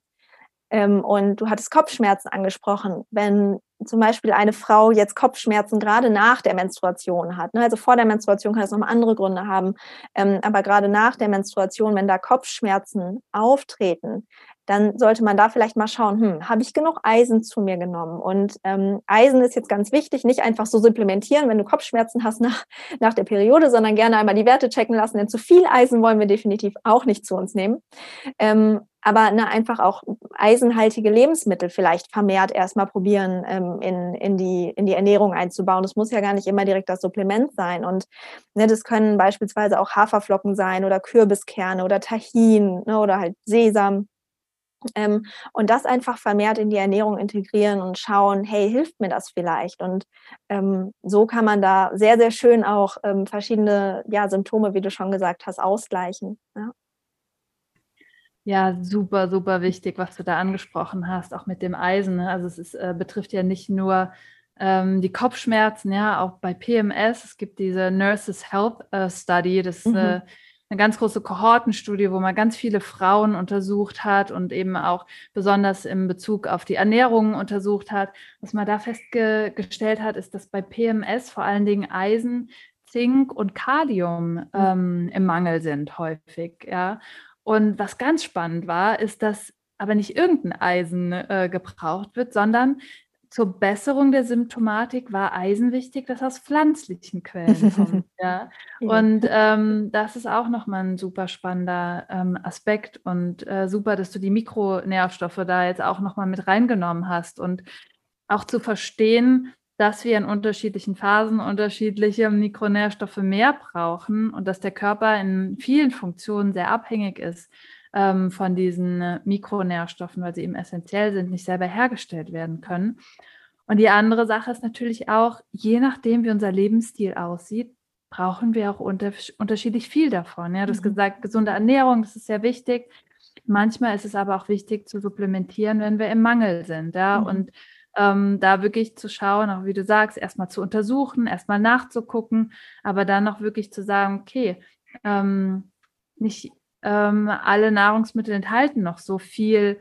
Ähm, und du hattest Kopfschmerzen angesprochen. Wenn zum Beispiel eine Frau jetzt Kopfschmerzen gerade nach der Menstruation hat, ne? also vor der Menstruation kann es nochmal andere Gründe haben, ähm, aber gerade nach der Menstruation, wenn da Kopfschmerzen auftreten, dann sollte man da vielleicht mal schauen, hm, habe ich genug Eisen zu mir genommen? Und ähm, Eisen ist jetzt ganz wichtig, nicht einfach so supplementieren, wenn du Kopfschmerzen hast nach, nach der Periode, sondern gerne einmal die Werte checken lassen, denn zu viel Eisen wollen wir definitiv auch nicht zu uns nehmen. Ähm, aber ne, einfach auch eisenhaltige Lebensmittel vielleicht vermehrt erstmal probieren, ähm, in, in, die, in die Ernährung einzubauen. Das muss ja gar nicht immer direkt das Supplement sein. Und ne, das können beispielsweise auch Haferflocken sein oder Kürbiskerne oder Tahin ne, oder halt Sesam. Ähm, und das einfach vermehrt in die Ernährung integrieren und schauen, hey, hilft mir das vielleicht? Und ähm, so kann man da sehr, sehr schön auch ähm, verschiedene ja, Symptome, wie du schon gesagt hast, ausgleichen. Ja. Ja, super, super wichtig, was du da angesprochen hast, auch mit dem Eisen. Ne? Also es ist, äh, betrifft ja nicht nur ähm, die Kopfschmerzen, ja, auch bei PMS. Es gibt diese Nurses Health äh, Study, das mhm. äh, eine ganz große Kohortenstudie, wo man ganz viele Frauen untersucht hat und eben auch besonders im Bezug auf die Ernährung untersucht hat. Was man da festgestellt hat, ist, dass bei PMS vor allen Dingen Eisen, Zink und Kalium mhm. ähm, im Mangel sind häufig. Ja. Und was ganz spannend war, ist, dass aber nicht irgendein Eisen äh, gebraucht wird, sondern zur Besserung der Symptomatik war Eisen wichtig, das aus pflanzlichen Quellen kommt. ja. Und ähm, das ist auch nochmal ein super spannender ähm, Aspekt und äh, super, dass du die Mikronährstoffe da jetzt auch nochmal mit reingenommen hast und auch zu verstehen, dass wir in unterschiedlichen Phasen unterschiedliche Mikronährstoffe mehr brauchen und dass der Körper in vielen Funktionen sehr abhängig ist ähm, von diesen äh, Mikronährstoffen, weil sie eben essentiell sind, nicht selber hergestellt werden können. Und die andere Sache ist natürlich auch, je nachdem, wie unser Lebensstil aussieht, brauchen wir auch unter, unterschiedlich viel davon. Ja, du hast mhm. gesagt, gesunde Ernährung, das ist sehr wichtig. Manchmal ist es aber auch wichtig zu supplementieren, wenn wir im Mangel sind. Ja, mhm. und ähm, da wirklich zu schauen, auch wie du sagst, erstmal zu untersuchen, erstmal nachzugucken, aber dann noch wirklich zu sagen, okay, ähm, nicht ähm, alle Nahrungsmittel enthalten noch so viel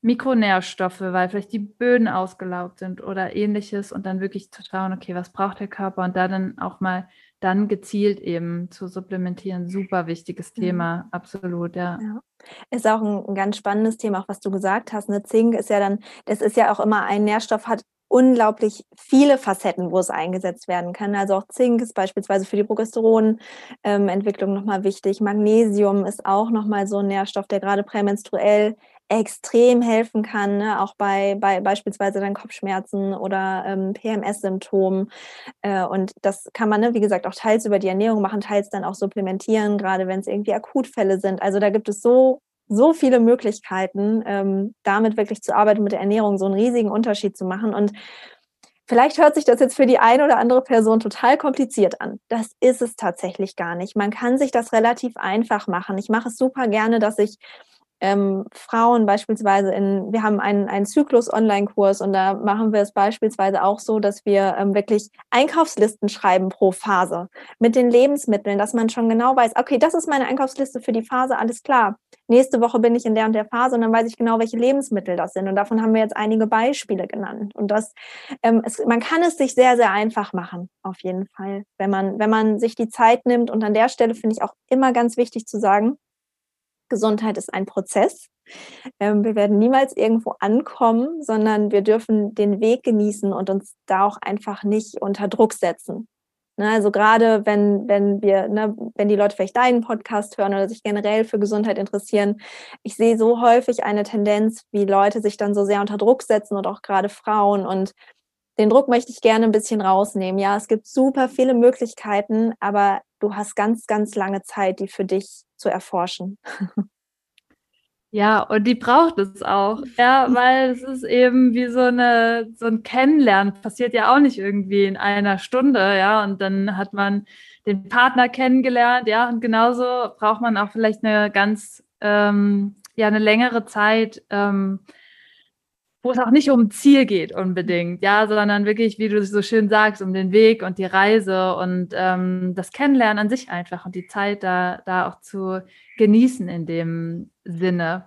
Mikronährstoffe, weil vielleicht die Böden ausgelaugt sind oder ähnliches und dann wirklich zu schauen, okay, was braucht der Körper und da dann auch mal dann gezielt eben zu supplementieren. Super wichtiges Thema, ja. absolut, ja. ja. Ist auch ein, ein, ganz spannendes Thema, auch was du gesagt hast. Ne? Zink ist ja dann, das ist ja auch immer ein Nährstoff, hat unglaublich viele Facetten, wo es eingesetzt werden kann. Also auch Zink ist beispielsweise für die Progesteronentwicklung ähm, nochmal wichtig. Magnesium ist auch nochmal so ein Nährstoff, der gerade prämenstruell extrem helfen kann, ne? auch bei, bei beispielsweise dann Kopfschmerzen oder ähm, PMS-Symptomen. Äh, und das kann man, ne, wie gesagt, auch teils über die Ernährung machen, teils dann auch supplementieren, gerade wenn es irgendwie Akutfälle sind. Also da gibt es so so viele Möglichkeiten, ähm, damit wirklich zu arbeiten, mit der Ernährung so einen riesigen Unterschied zu machen. Und vielleicht hört sich das jetzt für die eine oder andere Person total kompliziert an. Das ist es tatsächlich gar nicht. Man kann sich das relativ einfach machen. Ich mache es super gerne, dass ich ähm, Frauen beispielsweise in, wir haben einen, einen Zyklus-Online-Kurs und da machen wir es beispielsweise auch so, dass wir ähm, wirklich Einkaufslisten schreiben pro Phase mit den Lebensmitteln, dass man schon genau weiß, okay, das ist meine Einkaufsliste für die Phase, alles klar. Nächste Woche bin ich in der und der Phase und dann weiß ich genau, welche Lebensmittel das sind. Und davon haben wir jetzt einige Beispiele genannt. Und das, ähm, es, man kann es sich sehr, sehr einfach machen, auf jeden Fall, wenn man, wenn man sich die Zeit nimmt. Und an der Stelle finde ich auch immer ganz wichtig zu sagen, Gesundheit ist ein Prozess. Ähm, wir werden niemals irgendwo ankommen, sondern wir dürfen den Weg genießen und uns da auch einfach nicht unter Druck setzen. Ne, also gerade wenn, wenn wir, ne, wenn die Leute vielleicht deinen Podcast hören oder sich generell für Gesundheit interessieren, ich sehe so häufig eine Tendenz, wie Leute sich dann so sehr unter Druck setzen und auch gerade Frauen. Und den Druck möchte ich gerne ein bisschen rausnehmen. Ja, es gibt super viele Möglichkeiten, aber du hast ganz, ganz lange Zeit, die für dich zu erforschen. Ja, und die braucht es auch, ja, weil es ist eben wie so eine so ein Kennenlernen passiert ja auch nicht irgendwie in einer Stunde, ja, und dann hat man den Partner kennengelernt, ja, und genauso braucht man auch vielleicht eine ganz ähm, ja eine längere Zeit, ähm, wo es auch nicht um Ziel geht unbedingt, ja, sondern wirklich, wie du so schön sagst, um den Weg und die Reise und ähm, das Kennenlernen an sich einfach und die Zeit da, da auch zu genießen in dem Sinne.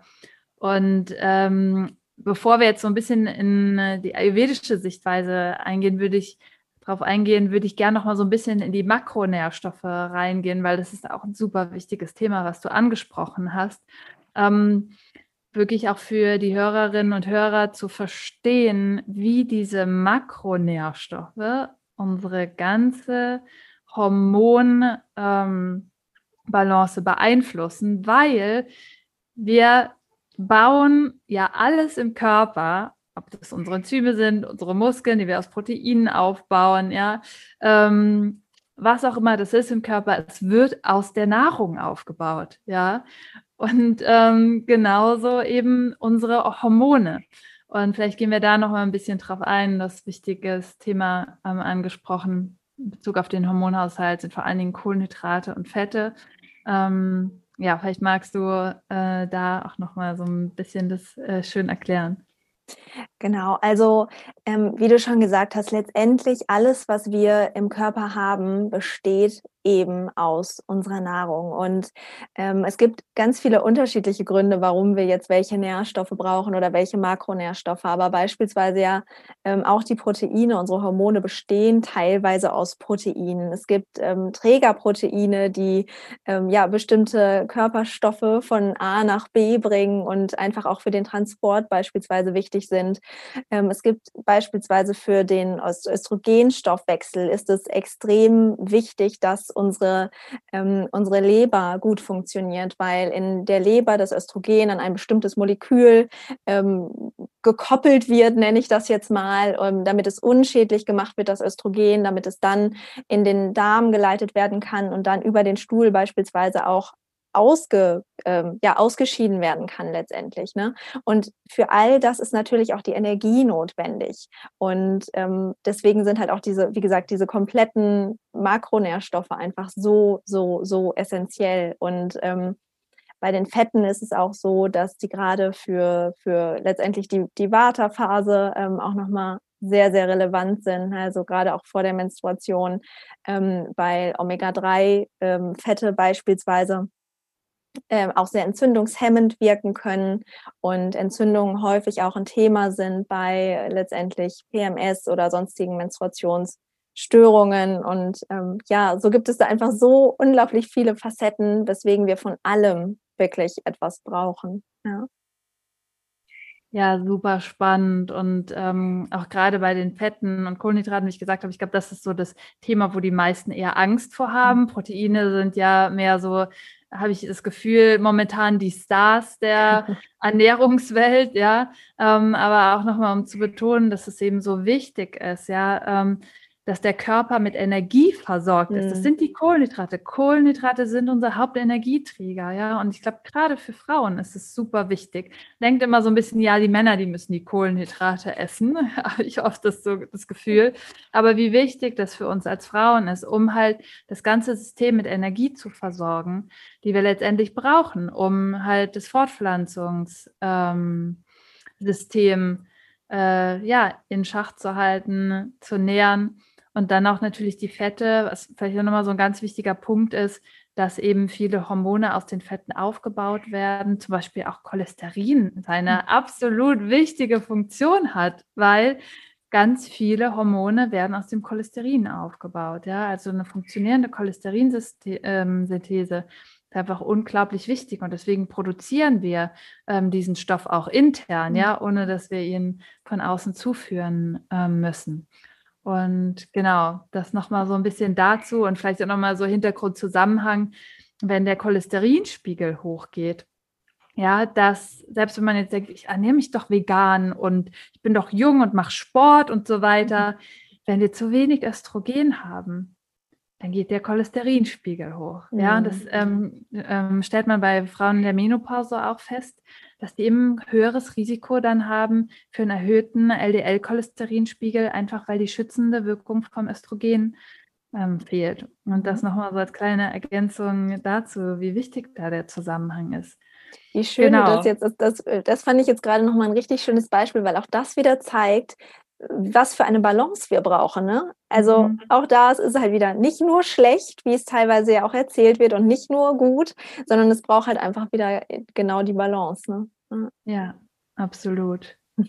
Und ähm, bevor wir jetzt so ein bisschen in die ayurvedische Sichtweise eingehen, würde ich darauf eingehen, würde ich gerne noch mal so ein bisschen in die Makronährstoffe reingehen, weil das ist auch ein super wichtiges Thema, was du angesprochen hast. Ähm, wirklich auch für die Hörerinnen und Hörer zu verstehen, wie diese Makronährstoffe unsere ganze Hormonbalance ähm, beeinflussen, weil wir bauen ja alles im Körper, ob das unsere Enzyme sind, unsere Muskeln, die wir aus Proteinen aufbauen, ja, ähm, was auch immer das ist im Körper, es wird aus der Nahrung aufgebaut, ja. Und ähm, genauso eben unsere Hormone. Und vielleicht gehen wir da noch mal ein bisschen drauf ein. Das wichtiges Thema ähm, angesprochen in Bezug auf den Hormonhaushalt sind vor allen Dingen Kohlenhydrate und Fette. Ähm, ja, vielleicht magst du äh, da auch noch mal so ein bisschen das äh, schön erklären. Genau, also ähm, wie du schon gesagt hast, letztendlich alles, was wir im Körper haben, besteht eben aus unserer Nahrung. Und ähm, es gibt ganz viele unterschiedliche Gründe, warum wir jetzt welche Nährstoffe brauchen oder welche Makronährstoffe. Aber beispielsweise ja ähm, auch die Proteine, unsere Hormone bestehen teilweise aus Proteinen. Es gibt ähm, Trägerproteine, die ähm, ja bestimmte Körperstoffe von A nach B bringen und einfach auch für den Transport beispielsweise wichtig sind. Ähm, es gibt beispielsweise für den Östrogenstoffwechsel ist es extrem wichtig, dass unsere, ähm, unsere Leber gut funktioniert, weil in der Leber das Östrogen an ein bestimmtes Molekül ähm, gekoppelt wird, nenne ich das jetzt mal, damit es unschädlich gemacht wird, das Östrogen, damit es dann in den Darm geleitet werden kann und dann über den Stuhl beispielsweise auch ausge, ähm, ja, ausgeschieden werden kann letztendlich. Ne? Und für all das ist natürlich auch die Energie notwendig. Und ähm, deswegen sind halt auch diese, wie gesagt, diese kompletten Makronährstoffe einfach so, so, so essentiell. Und ähm, bei den Fetten ist es auch so, dass die gerade für, für letztendlich die, die Vata-Phase ähm, auch nochmal sehr, sehr relevant sind, also gerade auch vor der Menstruation, ähm, weil Omega-3-Fette ähm, beispielsweise äh, auch sehr entzündungshemmend wirken können und Entzündungen häufig auch ein Thema sind bei letztendlich PMS oder sonstigen Menstruationsstörungen. Und ähm, ja, so gibt es da einfach so unglaublich viele Facetten, weswegen wir von allem wirklich etwas brauchen. Ja. Ja, super spannend. Und ähm, auch gerade bei den Fetten und Kohlenhydraten, wie ich gesagt habe, ich glaube, das ist so das Thema, wo die meisten eher Angst vor haben. Mhm. Proteine sind ja mehr so, habe ich das Gefühl, momentan die Stars der Ernährungswelt, ja. Ähm, aber auch nochmal, um zu betonen, dass es eben so wichtig ist, ja. Ähm, dass der Körper mit Energie versorgt ist. Das mhm. sind die Kohlenhydrate. Kohlenhydrate sind unser Hauptenergieträger, ja. Und ich glaube, gerade für Frauen ist es super wichtig. Denkt immer so ein bisschen, ja, die Männer, die müssen die Kohlenhydrate essen. Habe ich oft das so das Gefühl. Aber wie wichtig das für uns als Frauen ist, um halt das ganze System mit Energie zu versorgen, die wir letztendlich brauchen, um halt das Fortpflanzungssystem ähm, äh, ja, in Schach zu halten, zu nähern und dann auch natürlich die Fette, was vielleicht auch nochmal so ein ganz wichtiger Punkt ist, dass eben viele Hormone aus den Fetten aufgebaut werden, zum Beispiel auch Cholesterin seine mhm. absolut wichtige Funktion hat, weil ganz viele Hormone werden aus dem Cholesterin aufgebaut. Ja? Also eine funktionierende Cholesterinsynthese ähm, ist einfach unglaublich wichtig und deswegen produzieren wir ähm, diesen Stoff auch intern, ja, mhm. ohne dass wir ihn von außen zuführen ähm, müssen. Und genau, das nochmal so ein bisschen dazu und vielleicht auch nochmal so Hintergrundzusammenhang, wenn der Cholesterinspiegel hochgeht. Ja, dass selbst wenn man jetzt denkt, ich ernähre mich doch vegan und ich bin doch jung und mache Sport und so weiter, wenn wir zu wenig Östrogen haben, dann geht der Cholesterinspiegel hoch. Mhm. Ja, das ähm, ähm, stellt man bei Frauen in der Menopause auch fest, dass die eben höheres Risiko dann haben für einen erhöhten LDL-Cholesterinspiegel, einfach weil die schützende Wirkung vom Östrogen ähm, fehlt. Und das mhm. nochmal so als kleine Ergänzung dazu, wie wichtig da der Zusammenhang ist. Wie schön genau. das jetzt. Das, das fand ich jetzt gerade nochmal ein richtig schönes Beispiel, weil auch das wieder zeigt, was für eine Balance wir brauchen. Ne? Also mhm. auch da ist es halt wieder nicht nur schlecht, wie es teilweise ja auch erzählt wird, und nicht nur gut, sondern es braucht halt einfach wieder genau die Balance. Ne? Ja, absolut.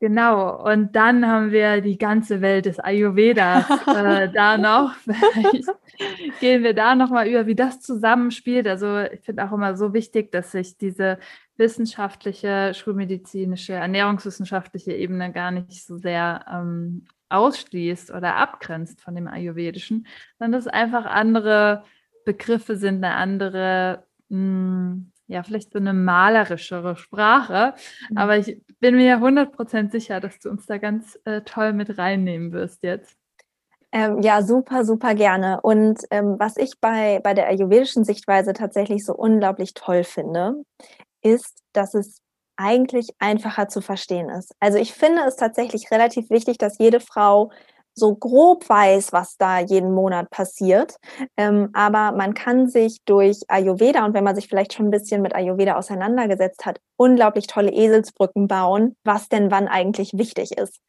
Genau, und dann haben wir die ganze Welt des Ayurvedas äh, da noch. Gehen wir da nochmal über, wie das zusammenspielt. Also ich finde auch immer so wichtig, dass sich diese wissenschaftliche, schulmedizinische, ernährungswissenschaftliche Ebene gar nicht so sehr ähm, ausschließt oder abgrenzt von dem Ayurvedischen, sondern dass einfach andere Begriffe sind, eine andere mh, hm, ja, vielleicht so eine malerischere Sprache. Mhm. Aber ich bin mir 100% sicher, dass du uns da ganz äh, toll mit reinnehmen wirst jetzt. Ähm, ja, super, super gerne. Und ähm, was ich bei, bei der ayurvedischen Sichtweise tatsächlich so unglaublich toll finde, ist, dass es eigentlich einfacher zu verstehen ist. Also ich finde es tatsächlich relativ wichtig, dass jede Frau so grob weiß, was da jeden Monat passiert. Ähm, aber man kann sich durch Ayurveda und wenn man sich vielleicht schon ein bisschen mit Ayurveda auseinandergesetzt hat, unglaublich tolle Eselsbrücken bauen, was denn wann eigentlich wichtig ist.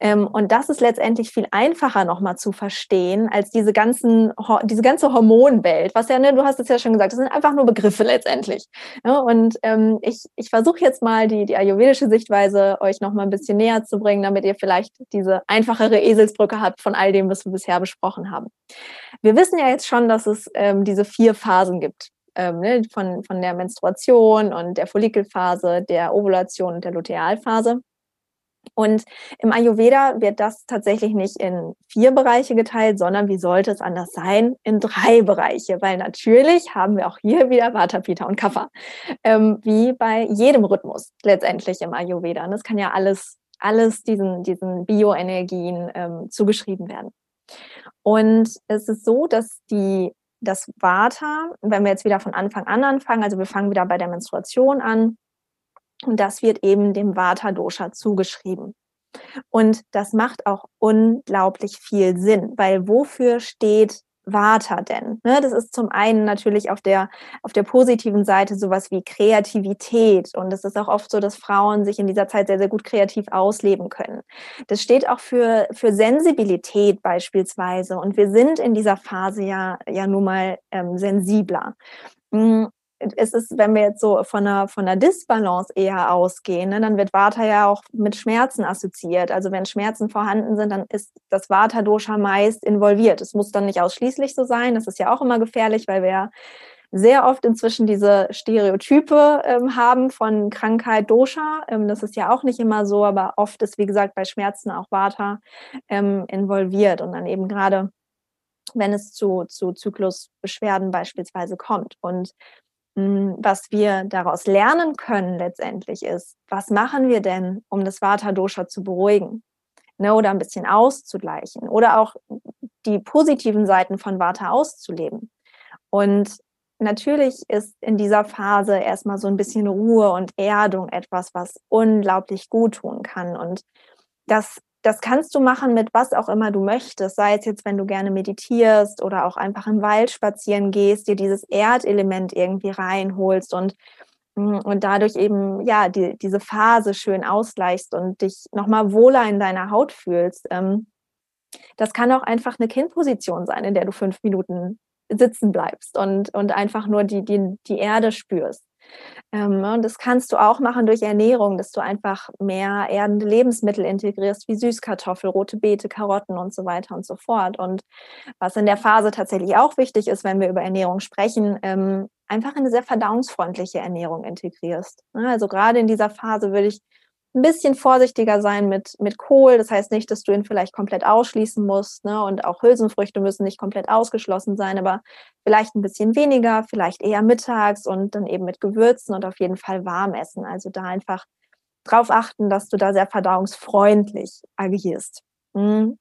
Ähm, und das ist letztendlich viel einfacher nochmal zu verstehen als diese ganzen, diese ganze Hormonwelt, was ja, ne, du hast es ja schon gesagt, das sind einfach nur Begriffe letztendlich. Ja, und ähm, ich, ich versuche jetzt mal die, die ayurvedische Sichtweise euch nochmal ein bisschen näher zu bringen, damit ihr vielleicht diese einfachere Eselsbrücke habt von all dem, was wir bisher besprochen haben. Wir wissen ja jetzt schon, dass es ähm, diese vier Phasen gibt. Ähm, ne, von, von der Menstruation und der Follikelphase, der Ovulation und der Lutealphase. Und im Ayurveda wird das tatsächlich nicht in vier Bereiche geteilt, sondern wie sollte es anders sein? In drei Bereiche, weil natürlich haben wir auch hier wieder Vata, Pitta und Kapha, ähm, wie bei jedem Rhythmus letztendlich im Ayurveda. Und das kann ja alles, alles diesen, diesen Bioenergien ähm, zugeschrieben werden. Und es ist so, dass die das Vata, wenn wir jetzt wieder von Anfang an anfangen, also wir fangen wieder bei der Menstruation an, und das wird eben dem Vata-Dosha zugeschrieben. Und das macht auch unglaublich viel Sinn, weil wofür steht Vata denn? Ne, das ist zum einen natürlich auf der, auf der positiven Seite sowas wie Kreativität. Und es ist auch oft so, dass Frauen sich in dieser Zeit sehr, sehr gut kreativ ausleben können. Das steht auch für, für Sensibilität beispielsweise. Und wir sind in dieser Phase ja, ja nun mal ähm, sensibler. Hm, es ist, wenn wir jetzt so von einer, von einer Disbalance eher ausgehen, ne, dann wird Vata ja auch mit Schmerzen assoziiert. Also wenn Schmerzen vorhanden sind, dann ist das Vata-Dosha meist involviert. Es muss dann nicht ausschließlich so sein. Das ist ja auch immer gefährlich, weil wir ja sehr oft inzwischen diese Stereotype ähm, haben von Krankheit Dosha. Ähm, das ist ja auch nicht immer so, aber oft ist, wie gesagt, bei Schmerzen auch Vata ähm, involviert und dann eben gerade wenn es zu, zu Zyklusbeschwerden beispielsweise kommt. Und was wir daraus lernen können letztendlich ist, was machen wir denn, um das Vata-Dosha zu beruhigen ne, oder ein bisschen auszugleichen oder auch die positiven Seiten von Vata auszuleben. Und natürlich ist in dieser Phase erstmal so ein bisschen Ruhe und Erdung etwas, was unglaublich gut tun kann. Und das das kannst du machen mit was auch immer du möchtest, sei es jetzt, wenn du gerne meditierst oder auch einfach im Wald spazieren gehst, dir dieses Erdelement irgendwie reinholst und, mm, und dadurch eben, ja, die, diese Phase schön ausgleichst und dich nochmal wohler in deiner Haut fühlst. Ähm, das kann auch einfach eine Kindposition sein, in der du fünf Minuten sitzen bleibst und, und einfach nur die, die, die Erde spürst. Ähm, und das kannst du auch machen durch Ernährung, dass du einfach mehr erdende Lebensmittel integrierst, wie Süßkartoffel, rote Beete, Karotten und so weiter und so fort. Und was in der Phase tatsächlich auch wichtig ist, wenn wir über Ernährung sprechen, ähm, einfach eine sehr verdauungsfreundliche Ernährung integrierst. Also gerade in dieser Phase würde ich ein bisschen vorsichtiger sein mit, mit Kohl. Das heißt nicht, dass du ihn vielleicht komplett ausschließen musst. Ne? Und auch Hülsenfrüchte müssen nicht komplett ausgeschlossen sein, aber vielleicht ein bisschen weniger, vielleicht eher mittags und dann eben mit Gewürzen und auf jeden Fall warm essen. Also da einfach drauf achten, dass du da sehr verdauungsfreundlich agierst. Mhm.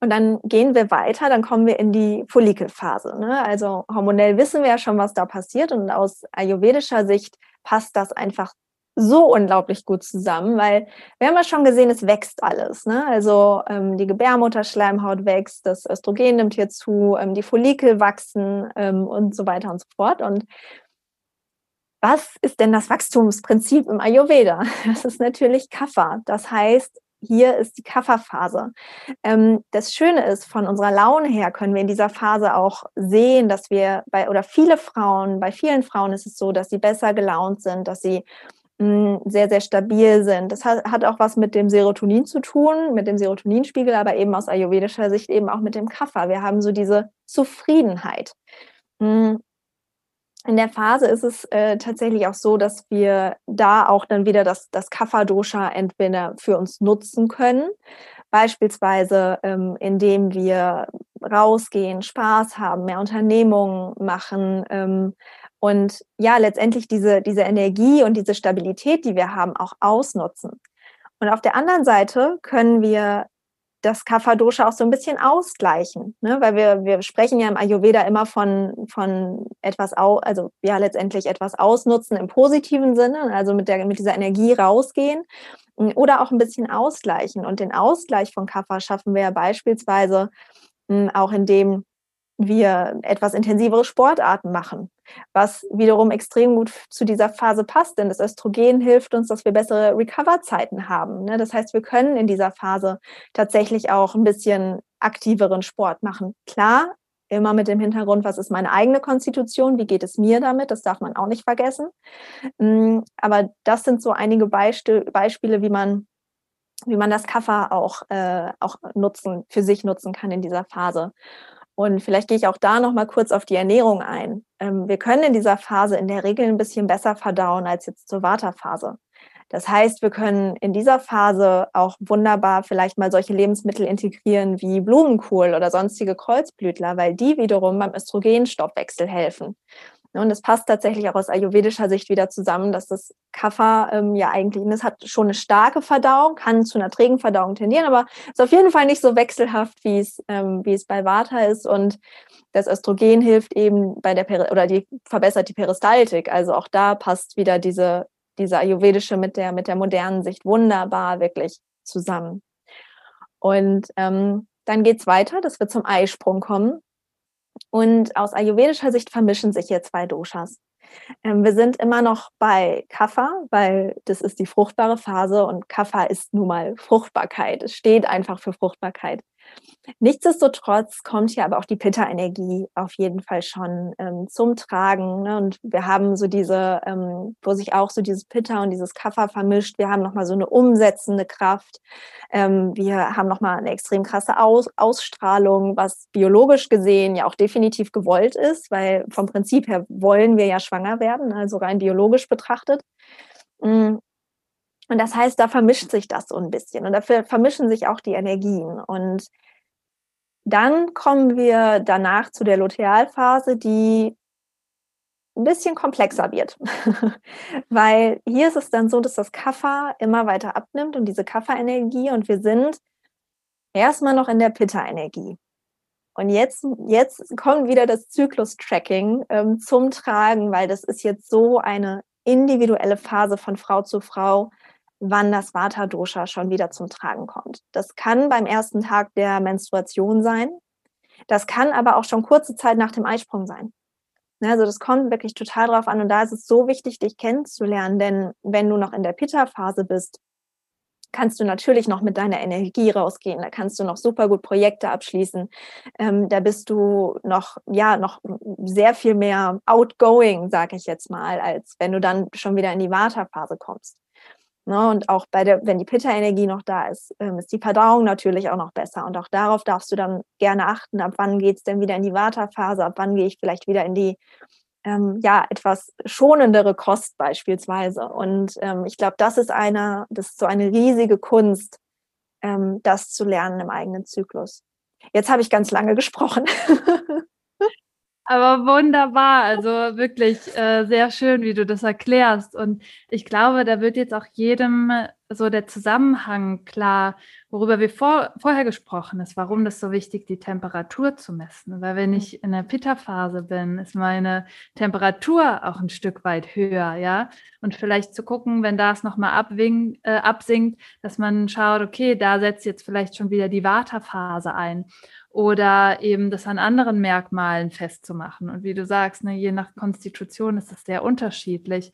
Und dann gehen wir weiter, dann kommen wir in die Follikelphase. Ne? Also hormonell wissen wir ja schon, was da passiert und aus ayurvedischer Sicht passt das einfach so unglaublich gut zusammen, weil wir haben ja schon gesehen, es wächst alles. Ne? Also ähm, die Gebärmutterschleimhaut wächst, das Östrogen nimmt hier zu, ähm, die Follikel wachsen ähm, und so weiter und so fort. Und was ist denn das Wachstumsprinzip im Ayurveda? Das ist natürlich Kapha. Das heißt, hier ist die Kapha-Phase. Ähm, das Schöne ist, von unserer Laune her können wir in dieser Phase auch sehen, dass wir bei, oder viele Frauen, bei vielen Frauen ist es so, dass sie besser gelaunt sind, dass sie sehr, sehr stabil sind. Das hat, auch was mit dem Serotonin zu tun, mit dem Serotoninspiegel, aber eben aus ayurvedischer Sicht eben auch mit dem Kaffer. Wir haben so diese Zufriedenheit. In der Phase ist es äh, tatsächlich auch so, dass wir da auch dann wieder das, das Kapha-Dosha entweder für uns nutzen können, beispielsweise ähm, indem wir rausgehen, Spaß haben, mehr Unternehmungen machen, ähm, und ja, letztendlich diese, diese Energie und diese Stabilität, die wir haben, auch ausnutzen. Und auf der anderen Seite können wir das Kapha-Dosha auch so ein bisschen ausgleichen, ne? weil wir, wir sprechen ja im Ayurveda immer von, von etwas, au, also ja, letztendlich etwas ausnutzen im positiven Sinne, also mit, der, mit dieser Energie rausgehen oder auch ein bisschen ausgleichen. Und den Ausgleich von Kapha schaffen wir ja beispielsweise hm, auch indem wir etwas intensivere Sportarten machen, was wiederum extrem gut zu dieser Phase passt, denn das Östrogen hilft uns, dass wir bessere Recover-Zeiten haben. Ne? Das heißt, wir können in dieser Phase tatsächlich auch ein bisschen aktiveren Sport machen. Klar, immer mit dem Hintergrund, was ist meine eigene Konstitution, wie geht es mir damit, das darf man auch nicht vergessen. Mm, aber das sind so einige Beispiele, wie man wie man das Kaffer auch, äh, auch nutzen, für sich nutzen kann in dieser Phase. Und vielleicht gehe ich auch da noch mal kurz auf die Ernährung ein. Ähm, wir können in dieser Phase in der Regel ein bisschen besser verdauen als jetzt zur Vata-Phase. Das heißt, wir können in dieser Phase auch wunderbar vielleicht mal solche Lebensmittel integrieren wie Blumenkohl oder sonstige Kreuzblütler, weil die wiederum beim Östrogenstoffwechsel helfen. Und es passt tatsächlich auch aus ayurvedischer Sicht wieder zusammen, dass das Kapha ähm, ja eigentlich, das hat schon eine starke Verdauung, kann zu einer trägen Verdauung tendieren, aber ist auf jeden Fall nicht so wechselhaft, wie es, ähm, wie es bei Vata ist. Und das Östrogen hilft eben bei der, Peri oder die verbessert die Peristaltik. Also auch da passt wieder diese, diese ayurvedische mit der, mit der modernen Sicht wunderbar wirklich zusammen. Und ähm, dann geht's weiter, dass wir zum Eisprung kommen. Und aus ayurvedischer Sicht vermischen sich hier zwei Doshas. Ähm, wir sind immer noch bei Kapha, weil das ist die fruchtbare Phase und Kapha ist nun mal Fruchtbarkeit. Es steht einfach für Fruchtbarkeit. Nichtsdestotrotz kommt hier aber auch die Pitta-Energie auf jeden Fall schon ähm, zum Tragen. Ne? Und wir haben so diese, ähm, wo sich auch so dieses Pitta und dieses Kapha vermischt. Wir haben nochmal so eine umsetzende Kraft. Ähm, wir haben nochmal eine extrem krasse Aus Ausstrahlung, was biologisch gesehen ja auch definitiv gewollt ist, weil vom Prinzip her wollen wir ja schwanger werden, also rein biologisch betrachtet. Mm. Und das heißt, da vermischt sich das so ein bisschen und dafür vermischen sich auch die Energien. Und dann kommen wir danach zu der Lutealphase, die ein bisschen komplexer wird. Weil hier ist es dann so, dass das Kapha immer weiter abnimmt und diese Kapha-Energie und wir sind erstmal noch in der Pitta-Energie. Und jetzt, jetzt kommt wieder das Zyklus-Tracking ähm, zum Tragen, weil das ist jetzt so eine individuelle Phase von Frau zu Frau, wann das Vata-Dosha schon wieder zum Tragen kommt. Das kann beim ersten Tag der Menstruation sein. Das kann aber auch schon kurze Zeit nach dem Eisprung sein. Ne, also das kommt wirklich total drauf an. Und da ist es so wichtig, dich kennenzulernen, denn wenn du noch in der Pitta-Phase bist, kannst du natürlich noch mit deiner Energie rausgehen. Da kannst du noch super gut Projekte abschließen. Ähm, da bist du noch, ja, noch sehr viel mehr outgoing, sage ich jetzt mal, als wenn du dann schon wieder in die Vata-Phase kommst. Ne, und auch bei der, wenn die Pitta-Energie noch da ist, ähm, ist die Verdauung natürlich auch noch besser. Und auch darauf darfst du dann gerne achten, ab wann geht es denn wieder in die Vata-Phase, ab wann gehe ich vielleicht wieder in die ähm, ja, etwas schonendere Kost beispielsweise. Und ähm, ich glaube, das ist eine, das ist so eine riesige Kunst, ähm, das zu lernen im eigenen Zyklus. Jetzt habe ich ganz lange gesprochen. Aber wunderbar, also wirklich äh, sehr schön, wie du das erklärst. Und ich glaube, da wird jetzt auch jedem so der Zusammenhang klar, worüber wir vor, vorher gesprochen ist, warum das so wichtig, die Temperatur zu messen. Weil wenn ich in der Pitta-Phase bin, ist meine Temperatur auch ein Stück weit höher, ja. Und vielleicht zu gucken, wenn das nochmal äh, absinkt, dass man schaut, okay, da setzt jetzt vielleicht schon wieder die Vata-Phase ein oder eben das an anderen Merkmalen festzumachen. Und wie du sagst, ne, je nach Konstitution ist das sehr unterschiedlich.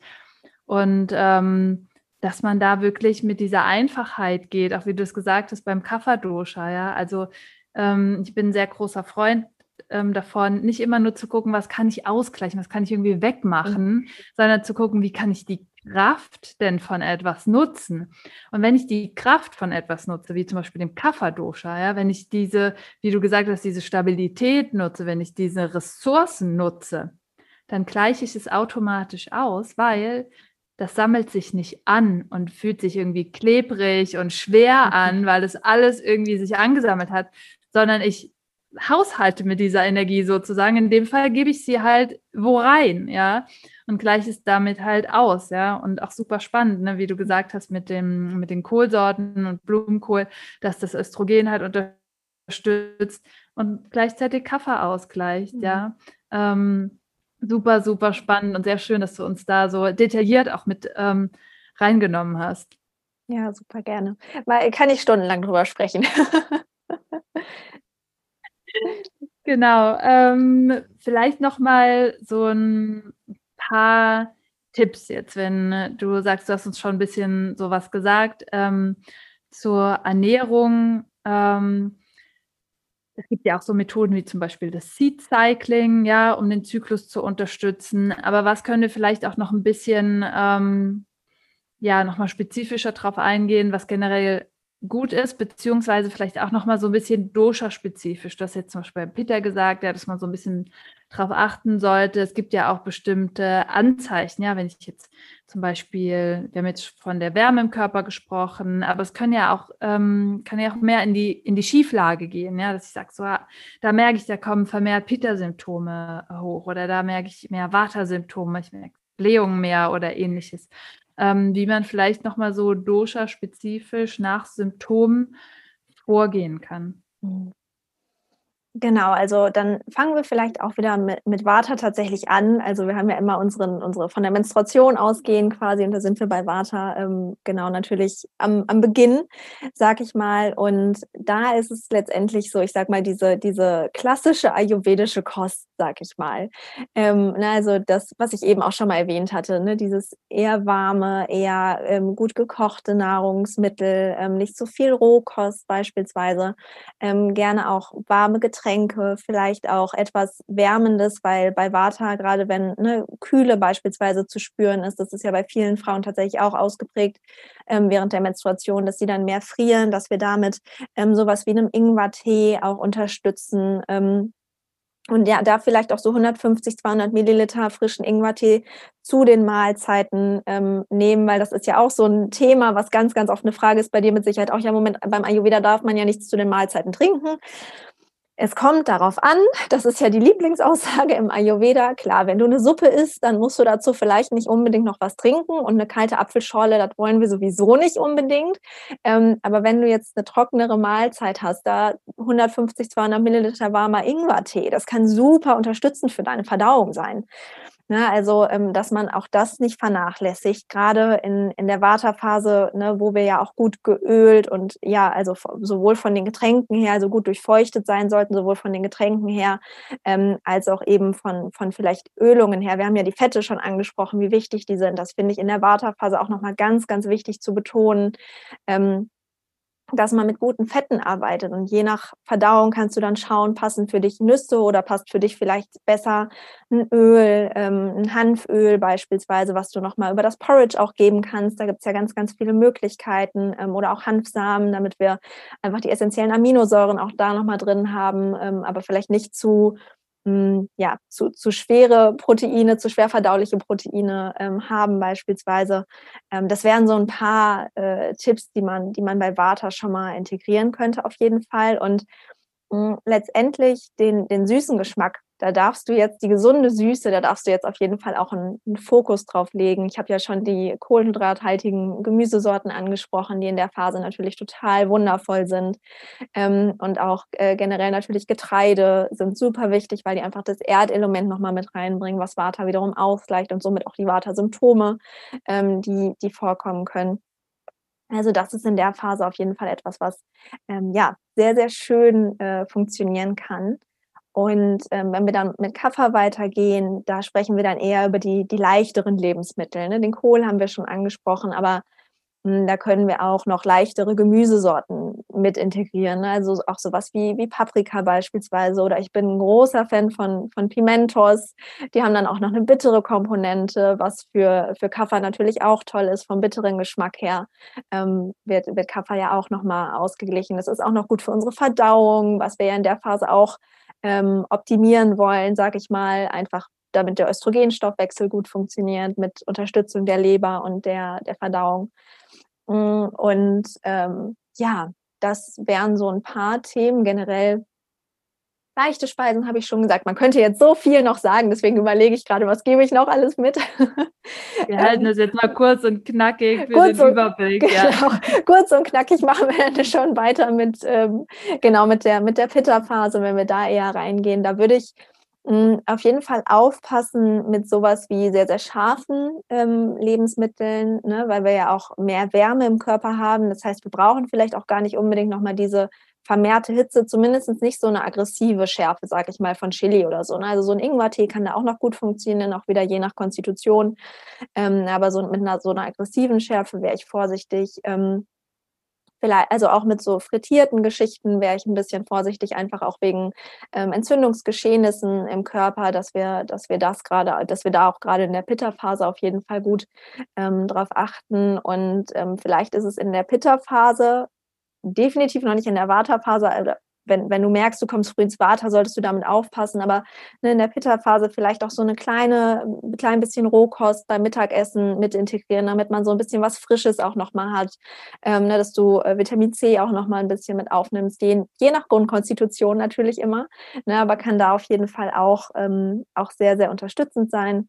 Und ähm, dass man da wirklich mit dieser Einfachheit geht, auch wie du es gesagt hast beim Kapha-Dosha, ja. Also ähm, ich bin ein sehr großer Freund ähm, davon, nicht immer nur zu gucken, was kann ich ausgleichen, was kann ich irgendwie wegmachen, mhm. sondern zu gucken, wie kann ich die Kraft denn von etwas nutzen? Und wenn ich die Kraft von etwas nutze, wie zum Beispiel dem Kapha-Dosha, ja, wenn ich diese, wie du gesagt hast, diese Stabilität nutze, wenn ich diese Ressourcen nutze, dann gleiche ich es automatisch aus, weil das sammelt sich nicht an und fühlt sich irgendwie klebrig und schwer mhm. an, weil es alles irgendwie sich angesammelt hat, sondern ich haushalte mit dieser Energie sozusagen. In dem Fall gebe ich sie halt wo rein, ja, und gleiche es damit halt aus, ja. Und auch super spannend, ne, wie du gesagt hast, mit dem, mit den Kohlsorten und Blumenkohl, dass das Östrogen halt unterstützt und gleichzeitig Kaffee ausgleicht, mhm. ja. Ähm, super, super spannend und sehr schön, dass du uns da so detailliert auch mit ähm, reingenommen hast. Ja, super gerne. Mal kann ich stundenlang drüber sprechen. genau. Ähm, vielleicht noch mal so ein paar Tipps jetzt, wenn du sagst, du hast uns schon ein bisschen sowas gesagt ähm, zur Ernährung. Ähm, es gibt ja auch so Methoden wie zum Beispiel das Seed Cycling, ja, um den Zyklus zu unterstützen. Aber was können wir vielleicht auch noch ein bisschen, ähm, ja, nochmal spezifischer darauf eingehen, was generell gut ist, beziehungsweise vielleicht auch nochmal so ein bisschen dosha-spezifisch. Du hast jetzt zum Beispiel bei Peter gesagt, ja, dass man so ein bisschen darauf achten sollte. Es gibt ja auch bestimmte Anzeichen, ja, wenn ich jetzt zum Beispiel, wir haben jetzt von der Wärme im Körper gesprochen, aber es kann ja auch, ähm, kann ja auch mehr in die, in die Schieflage gehen, ja, dass ich sage, so, ah, da merke ich, da kommen vermehrt Pitta-Symptome hoch oder da merke ich mehr Vata-Symptome, ich merke Blähungen mehr oder ähnliches ähm, wie man vielleicht nochmal so dosha-spezifisch nach Symptomen vorgehen kann. Mhm. Genau, also dann fangen wir vielleicht auch wieder mit, mit Vata tatsächlich an. Also wir haben ja immer unseren, unsere von der Menstruation ausgehen quasi und da sind wir bei Vata ähm, genau natürlich am, am Beginn, sag ich mal. Und da ist es letztendlich so, ich sag mal, diese, diese klassische ayurvedische Kost, sag ich mal. Ähm, na, also das, was ich eben auch schon mal erwähnt hatte, ne, dieses eher warme, eher ähm, gut gekochte Nahrungsmittel, ähm, nicht so viel Rohkost beispielsweise, ähm, gerne auch warme Getränke Getränke, vielleicht auch etwas Wärmendes, weil bei Vata, gerade wenn ne, Kühle beispielsweise zu spüren ist, das ist ja bei vielen Frauen tatsächlich auch ausgeprägt ähm, während der Menstruation, dass sie dann mehr frieren, dass wir damit ähm, sowas wie einem Ingwertee auch unterstützen. Ähm, und ja, da vielleicht auch so 150, 200 Milliliter frischen Ingwertee zu den Mahlzeiten ähm, nehmen, weil das ist ja auch so ein Thema, was ganz, ganz oft eine Frage ist bei dir mit Sicherheit auch. Ja, Moment, beim Ayurveda darf man ja nichts zu den Mahlzeiten trinken. Es kommt darauf an, das ist ja die Lieblingsaussage im Ayurveda. Klar, wenn du eine Suppe isst, dann musst du dazu vielleicht nicht unbedingt noch was trinken und eine kalte Apfelschorle, das wollen wir sowieso nicht unbedingt. Ähm, aber wenn du jetzt eine trockenere Mahlzeit hast, da 150, 200 Milliliter warmer Ingwertee, das kann super unterstützend für deine Verdauung sein. Ne, also, ähm, dass man auch das nicht vernachlässigt, gerade in, in der Vata-Phase, ne, wo wir ja auch gut geölt und ja, also sowohl von den Getränken her, also gut durchfeuchtet sein sollten, sowohl von den Getränken her, ähm, als auch eben von, von vielleicht Ölungen her. Wir haben ja die Fette schon angesprochen, wie wichtig die sind. Das finde ich in der Vata-Phase auch nochmal ganz, ganz wichtig zu betonen. Ähm, dass man mit guten Fetten arbeitet. Und je nach Verdauung kannst du dann schauen, passen für dich Nüsse oder passt für dich vielleicht besser ein Öl, ähm, ein Hanföl beispielsweise, was du nochmal über das Porridge auch geben kannst. Da gibt es ja ganz, ganz viele Möglichkeiten ähm, oder auch Hanfsamen, damit wir einfach die essentiellen Aminosäuren auch da nochmal drin haben, ähm, aber vielleicht nicht zu ja, zu, zu schwere Proteine, zu schwer verdauliche Proteine ähm, haben beispielsweise. Ähm, das wären so ein paar äh, Tipps, die man, die man bei Vata schon mal integrieren könnte auf jeden Fall. Und mh, hm, letztendlich den, den süßen Geschmack da darfst du jetzt die gesunde Süße, da darfst du jetzt auf jeden Fall auch einen, einen Fokus drauf legen. Ich habe ja schon die kohlenhydrathaltigen Gemüsesorten angesprochen, die in der Phase natürlich total wundervoll sind. Ähm, und auch äh, generell natürlich Getreide sind super wichtig, weil die einfach das Erdelement nochmal mit reinbringen, was Vata wiederum ausgleicht und somit auch die Vata-Symptome, ähm, die, die vorkommen können. Also das ist in der Phase auf jeden Fall etwas, was ähm, ja sehr, sehr schön äh, funktionieren kann. Und ähm, wenn wir dann mit Kaffer weitergehen, da sprechen wir dann eher über die, die leichteren Lebensmittel. Ne? Den Kohl haben wir schon angesprochen, aber mh, hm, da können wir auch noch leichtere Gemüsesorten mit integrieren. Ne? Also auch sowas wie, wie Paprika beispielsweise. Oder ich bin ein großer Fan von, von Pimentos. Die haben dann auch noch eine bittere Komponente, was für, für Kaffer natürlich auch toll ist, vom bitteren Geschmack her. Ähm, wird, wird Kaffer ja auch nochmal ausgeglichen. Das ist auch noch gut für unsere Verdauung, was wir ja in der Phase auch ähm, optimieren wollen, sage ich mal, einfach damit der Östrogenstoffwechsel gut funktioniert, mit Unterstützung der Leber und der, der Verdauung. Mm, und ähm, ja, das wären so ein paar Themen generell Leichte Speisen habe ich schon gesagt. Man könnte jetzt so viel noch sagen, deswegen überlege ich gerade, was gebe ich noch alles mit. Wir halten das jetzt mal kurz und knackig für kurz den und, Überblick. Genau, ja. Kurz und knackig machen wir dann schon weiter mit, ähm, genau, mit der, mit der Pitta-Phase, wenn wir da eher reingehen. Da würde ich mh, hm, auf jeden Fall aufpassen mit sowas wie sehr, sehr scharfen ähm, Lebensmitteln, ne, weil wir ja auch mehr Wärme im Körper haben. Das heißt, wir brauchen vielleicht auch gar nicht unbedingt nochmal diese vermehrte Hitze, zumindest nicht so eine aggressive Schärfe, sage ich mal, von Chili oder so. Ne? Also so ein Ingwertee kann da auch noch gut funktionieren, auch wieder je nach Konstitution. Ähm, aber so mit einer so einer aggressiven Schärfe wäre ich vorsichtig. Ähm, vielleicht, also auch mit so frittierten Geschichten wäre ich ein bisschen vorsichtig, einfach auch wegen ähm, Entzündungsgeschehnissen im Körper, dass wir, dass wir das gerade, dass wir da auch gerade in der Pitta-Phase auf jeden Fall gut ähm, drauf achten. Und ähm, vielleicht ist es in der Pitta-Phase definitiv noch nicht in der Vata-Phase, also wenn, wenn du merkst, du kommst früh ins Vata, solltest du damit aufpassen. Aber ne, in der Pitta-Phase vielleicht auch so eine kleine, ein klein bisschen Rohkost beim Mittagessen mit integrieren, damit man so ein bisschen was Frisches auch nochmal hat. Ähm, ne, dass du äh, Vitamin C auch nochmal ein bisschen mit aufnimmst. Je, je nach Grundkonstitution natürlich immer. Ne, aber kann da auf jeden Fall auch, ähm, auch sehr, sehr unterstützend sein.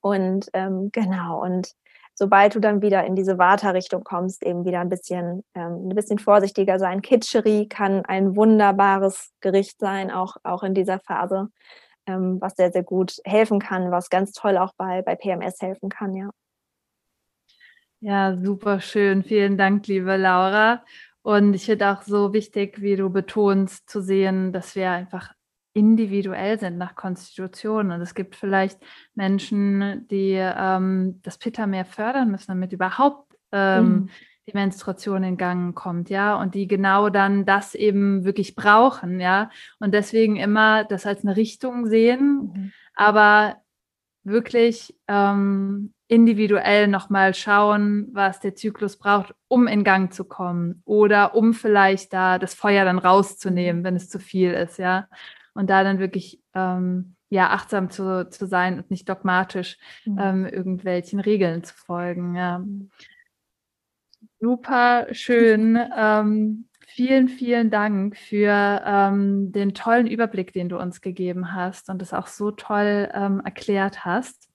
Und ähm, genau, und sobald du dann wieder in diese Vata-Richtung kommst, eben wieder ein bisschen, ähm, ein bisschen vorsichtiger sein. Kitscheri kann ein wunderbares Gericht sein, auch, auch in dieser Phase, ähm, was sehr, sehr gut helfen kann, was ganz toll auch bei, bei PMS helfen kann, ja. Ja, super schön. Vielen Dank, liebe Laura. Und ich finde auch so wichtig, wie du betonst, zu sehen, dass wir einfach individuell sind nach Konstitution. Und es gibt vielleicht Menschen, die ähm, das Pitta mehr fördern müssen, damit überhaupt ähm, mhm. die Menstruation in Gang kommt, ja, und die genau dann das eben wirklich brauchen, ja, und deswegen immer das als eine Richtung sehen, mhm. aber wirklich ähm, individuell nochmal schauen, was der Zyklus braucht, um in Gang zu kommen oder um vielleicht da das Feuer dann rauszunehmen, wenn es zu viel ist, ja und da dann wirklich ähm, ja achtsam zu, zu sein und nicht dogmatisch mhm. ähm, irgendwelchen Regeln zu folgen. Ja. Super schön. ähm, vielen, vielen Dank für ähm, den tollen Überblick, den du uns gegeben hast und das auch so toll ähm, erklärt hast.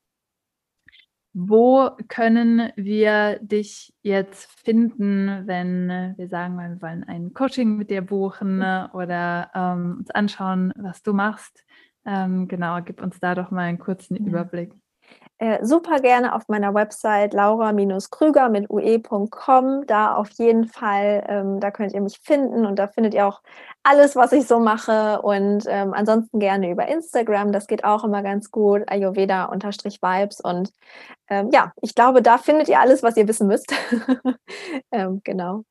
Wo können wir dich jetzt finden, wenn wir sagen, wir wollen ein Coaching mit dir buchen oder ähm, uns anschauen, was du machst? Ähm, genau, gib uns da doch mal einen kurzen ja. Überblick. Äh, super gerne auf meiner Website laura-krüger mit ue.com. Da auf jeden Fall, ähm, da könnt ihr mich finden und da findet ihr auch alles, was ich so mache. Und ähm, ansonsten gerne über Instagram. Das geht auch immer ganz gut. Ayurveda-Vibes. Und ähm, ja, ich glaube, da findet ihr alles, was ihr wissen müsst. Ähm, genau.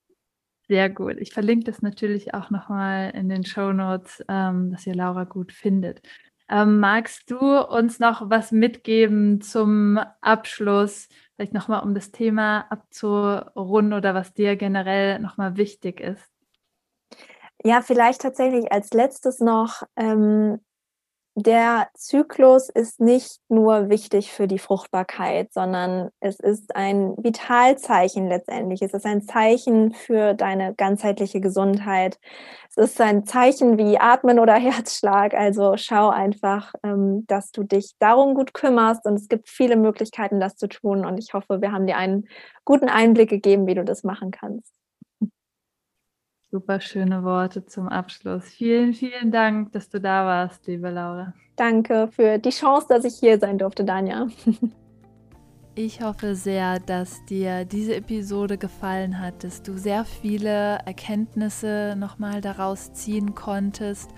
Sehr gut. Ich verlinke das natürlich auch nochmal in den Show Notes, ähm, dass ihr Laura gut findet. Ähm, magst du uns noch was mitgeben zum Abschluss? Vielleicht nochmal, um das Thema abzurunden oder was dir generell nochmal wichtig ist? Ja, vielleicht tatsächlich als letztes noch, ähm, der Zyklus ist nicht nur wichtig für die Fruchtbarkeit, sondern es ist ein Vitalzeichen letztendlich. Es ist ein Zeichen für deine ganzheitliche Gesundheit. Es ist ein Zeichen wie Atmen oder Herzschlag. Also schau einfach, ähm, dass du dich darum gut kümmerst. Und es gibt viele Möglichkeiten, das zu tun. Und ich hoffe, wir haben dir einen guten Einblick gegeben, wie du das machen kannst. Super schöne Worte zum Abschluss. Vielen, vielen Dank, dass du da warst, liebe Laura. Danke für die Chance, dass ich hier sein durfte, Danja. Ich hoffe sehr, dass dir diese Episode gefallen hat, dass du sehr viele Erkenntnisse nochmal daraus ziehen konntest.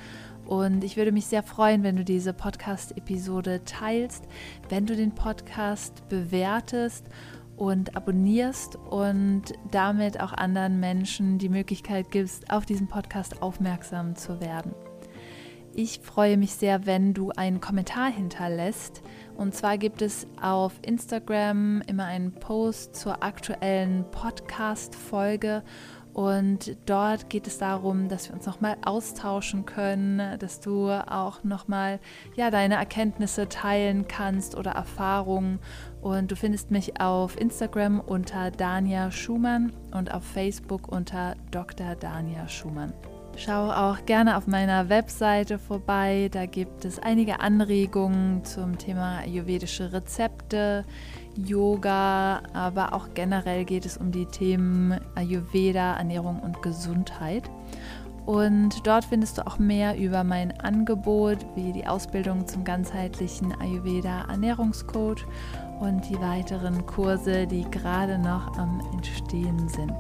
Und ich würde mich sehr freuen, wenn du diese Podcast-Episode teilst, wenn du den Podcast bewertest und abonnierst und damit auch anderen Menschen die Möglichkeit gibst, auf diesen Podcast aufmerksam zu werden. Ich freue mich sehr, wenn du einen Kommentar hinterlässt. Und zwar gibt es auf Instagram immer einen Post zur aktuellen Podcast-Folge und dort geht es darum, dass wir uns nochmal austauschen können, dass du auch nochmal ja, deine Erkenntnisse teilen kannst oder Erfahrungen. Und du findest mich auf Instagram unter Dania Schumann und auf Facebook unter Dr. Dania Schumann. Schau auch gerne auf meiner Webseite vorbei. Da gibt es einige Anregungen zum Thema ayurvedische Rezepte, Yoga, aber auch generell geht es um die Themen Ayurveda, Ernährung und Gesundheit. Und dort findest du auch mehr über mein Angebot, wie die Ausbildung zum ganzheitlichen Ayurveda Ernährungscoach und die weiteren Kurse, die gerade noch am Entstehen sind.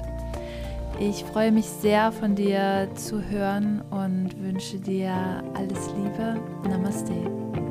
Ich freue mich sehr von dir zu hören und wünsche dir alles Liebe. Namaste.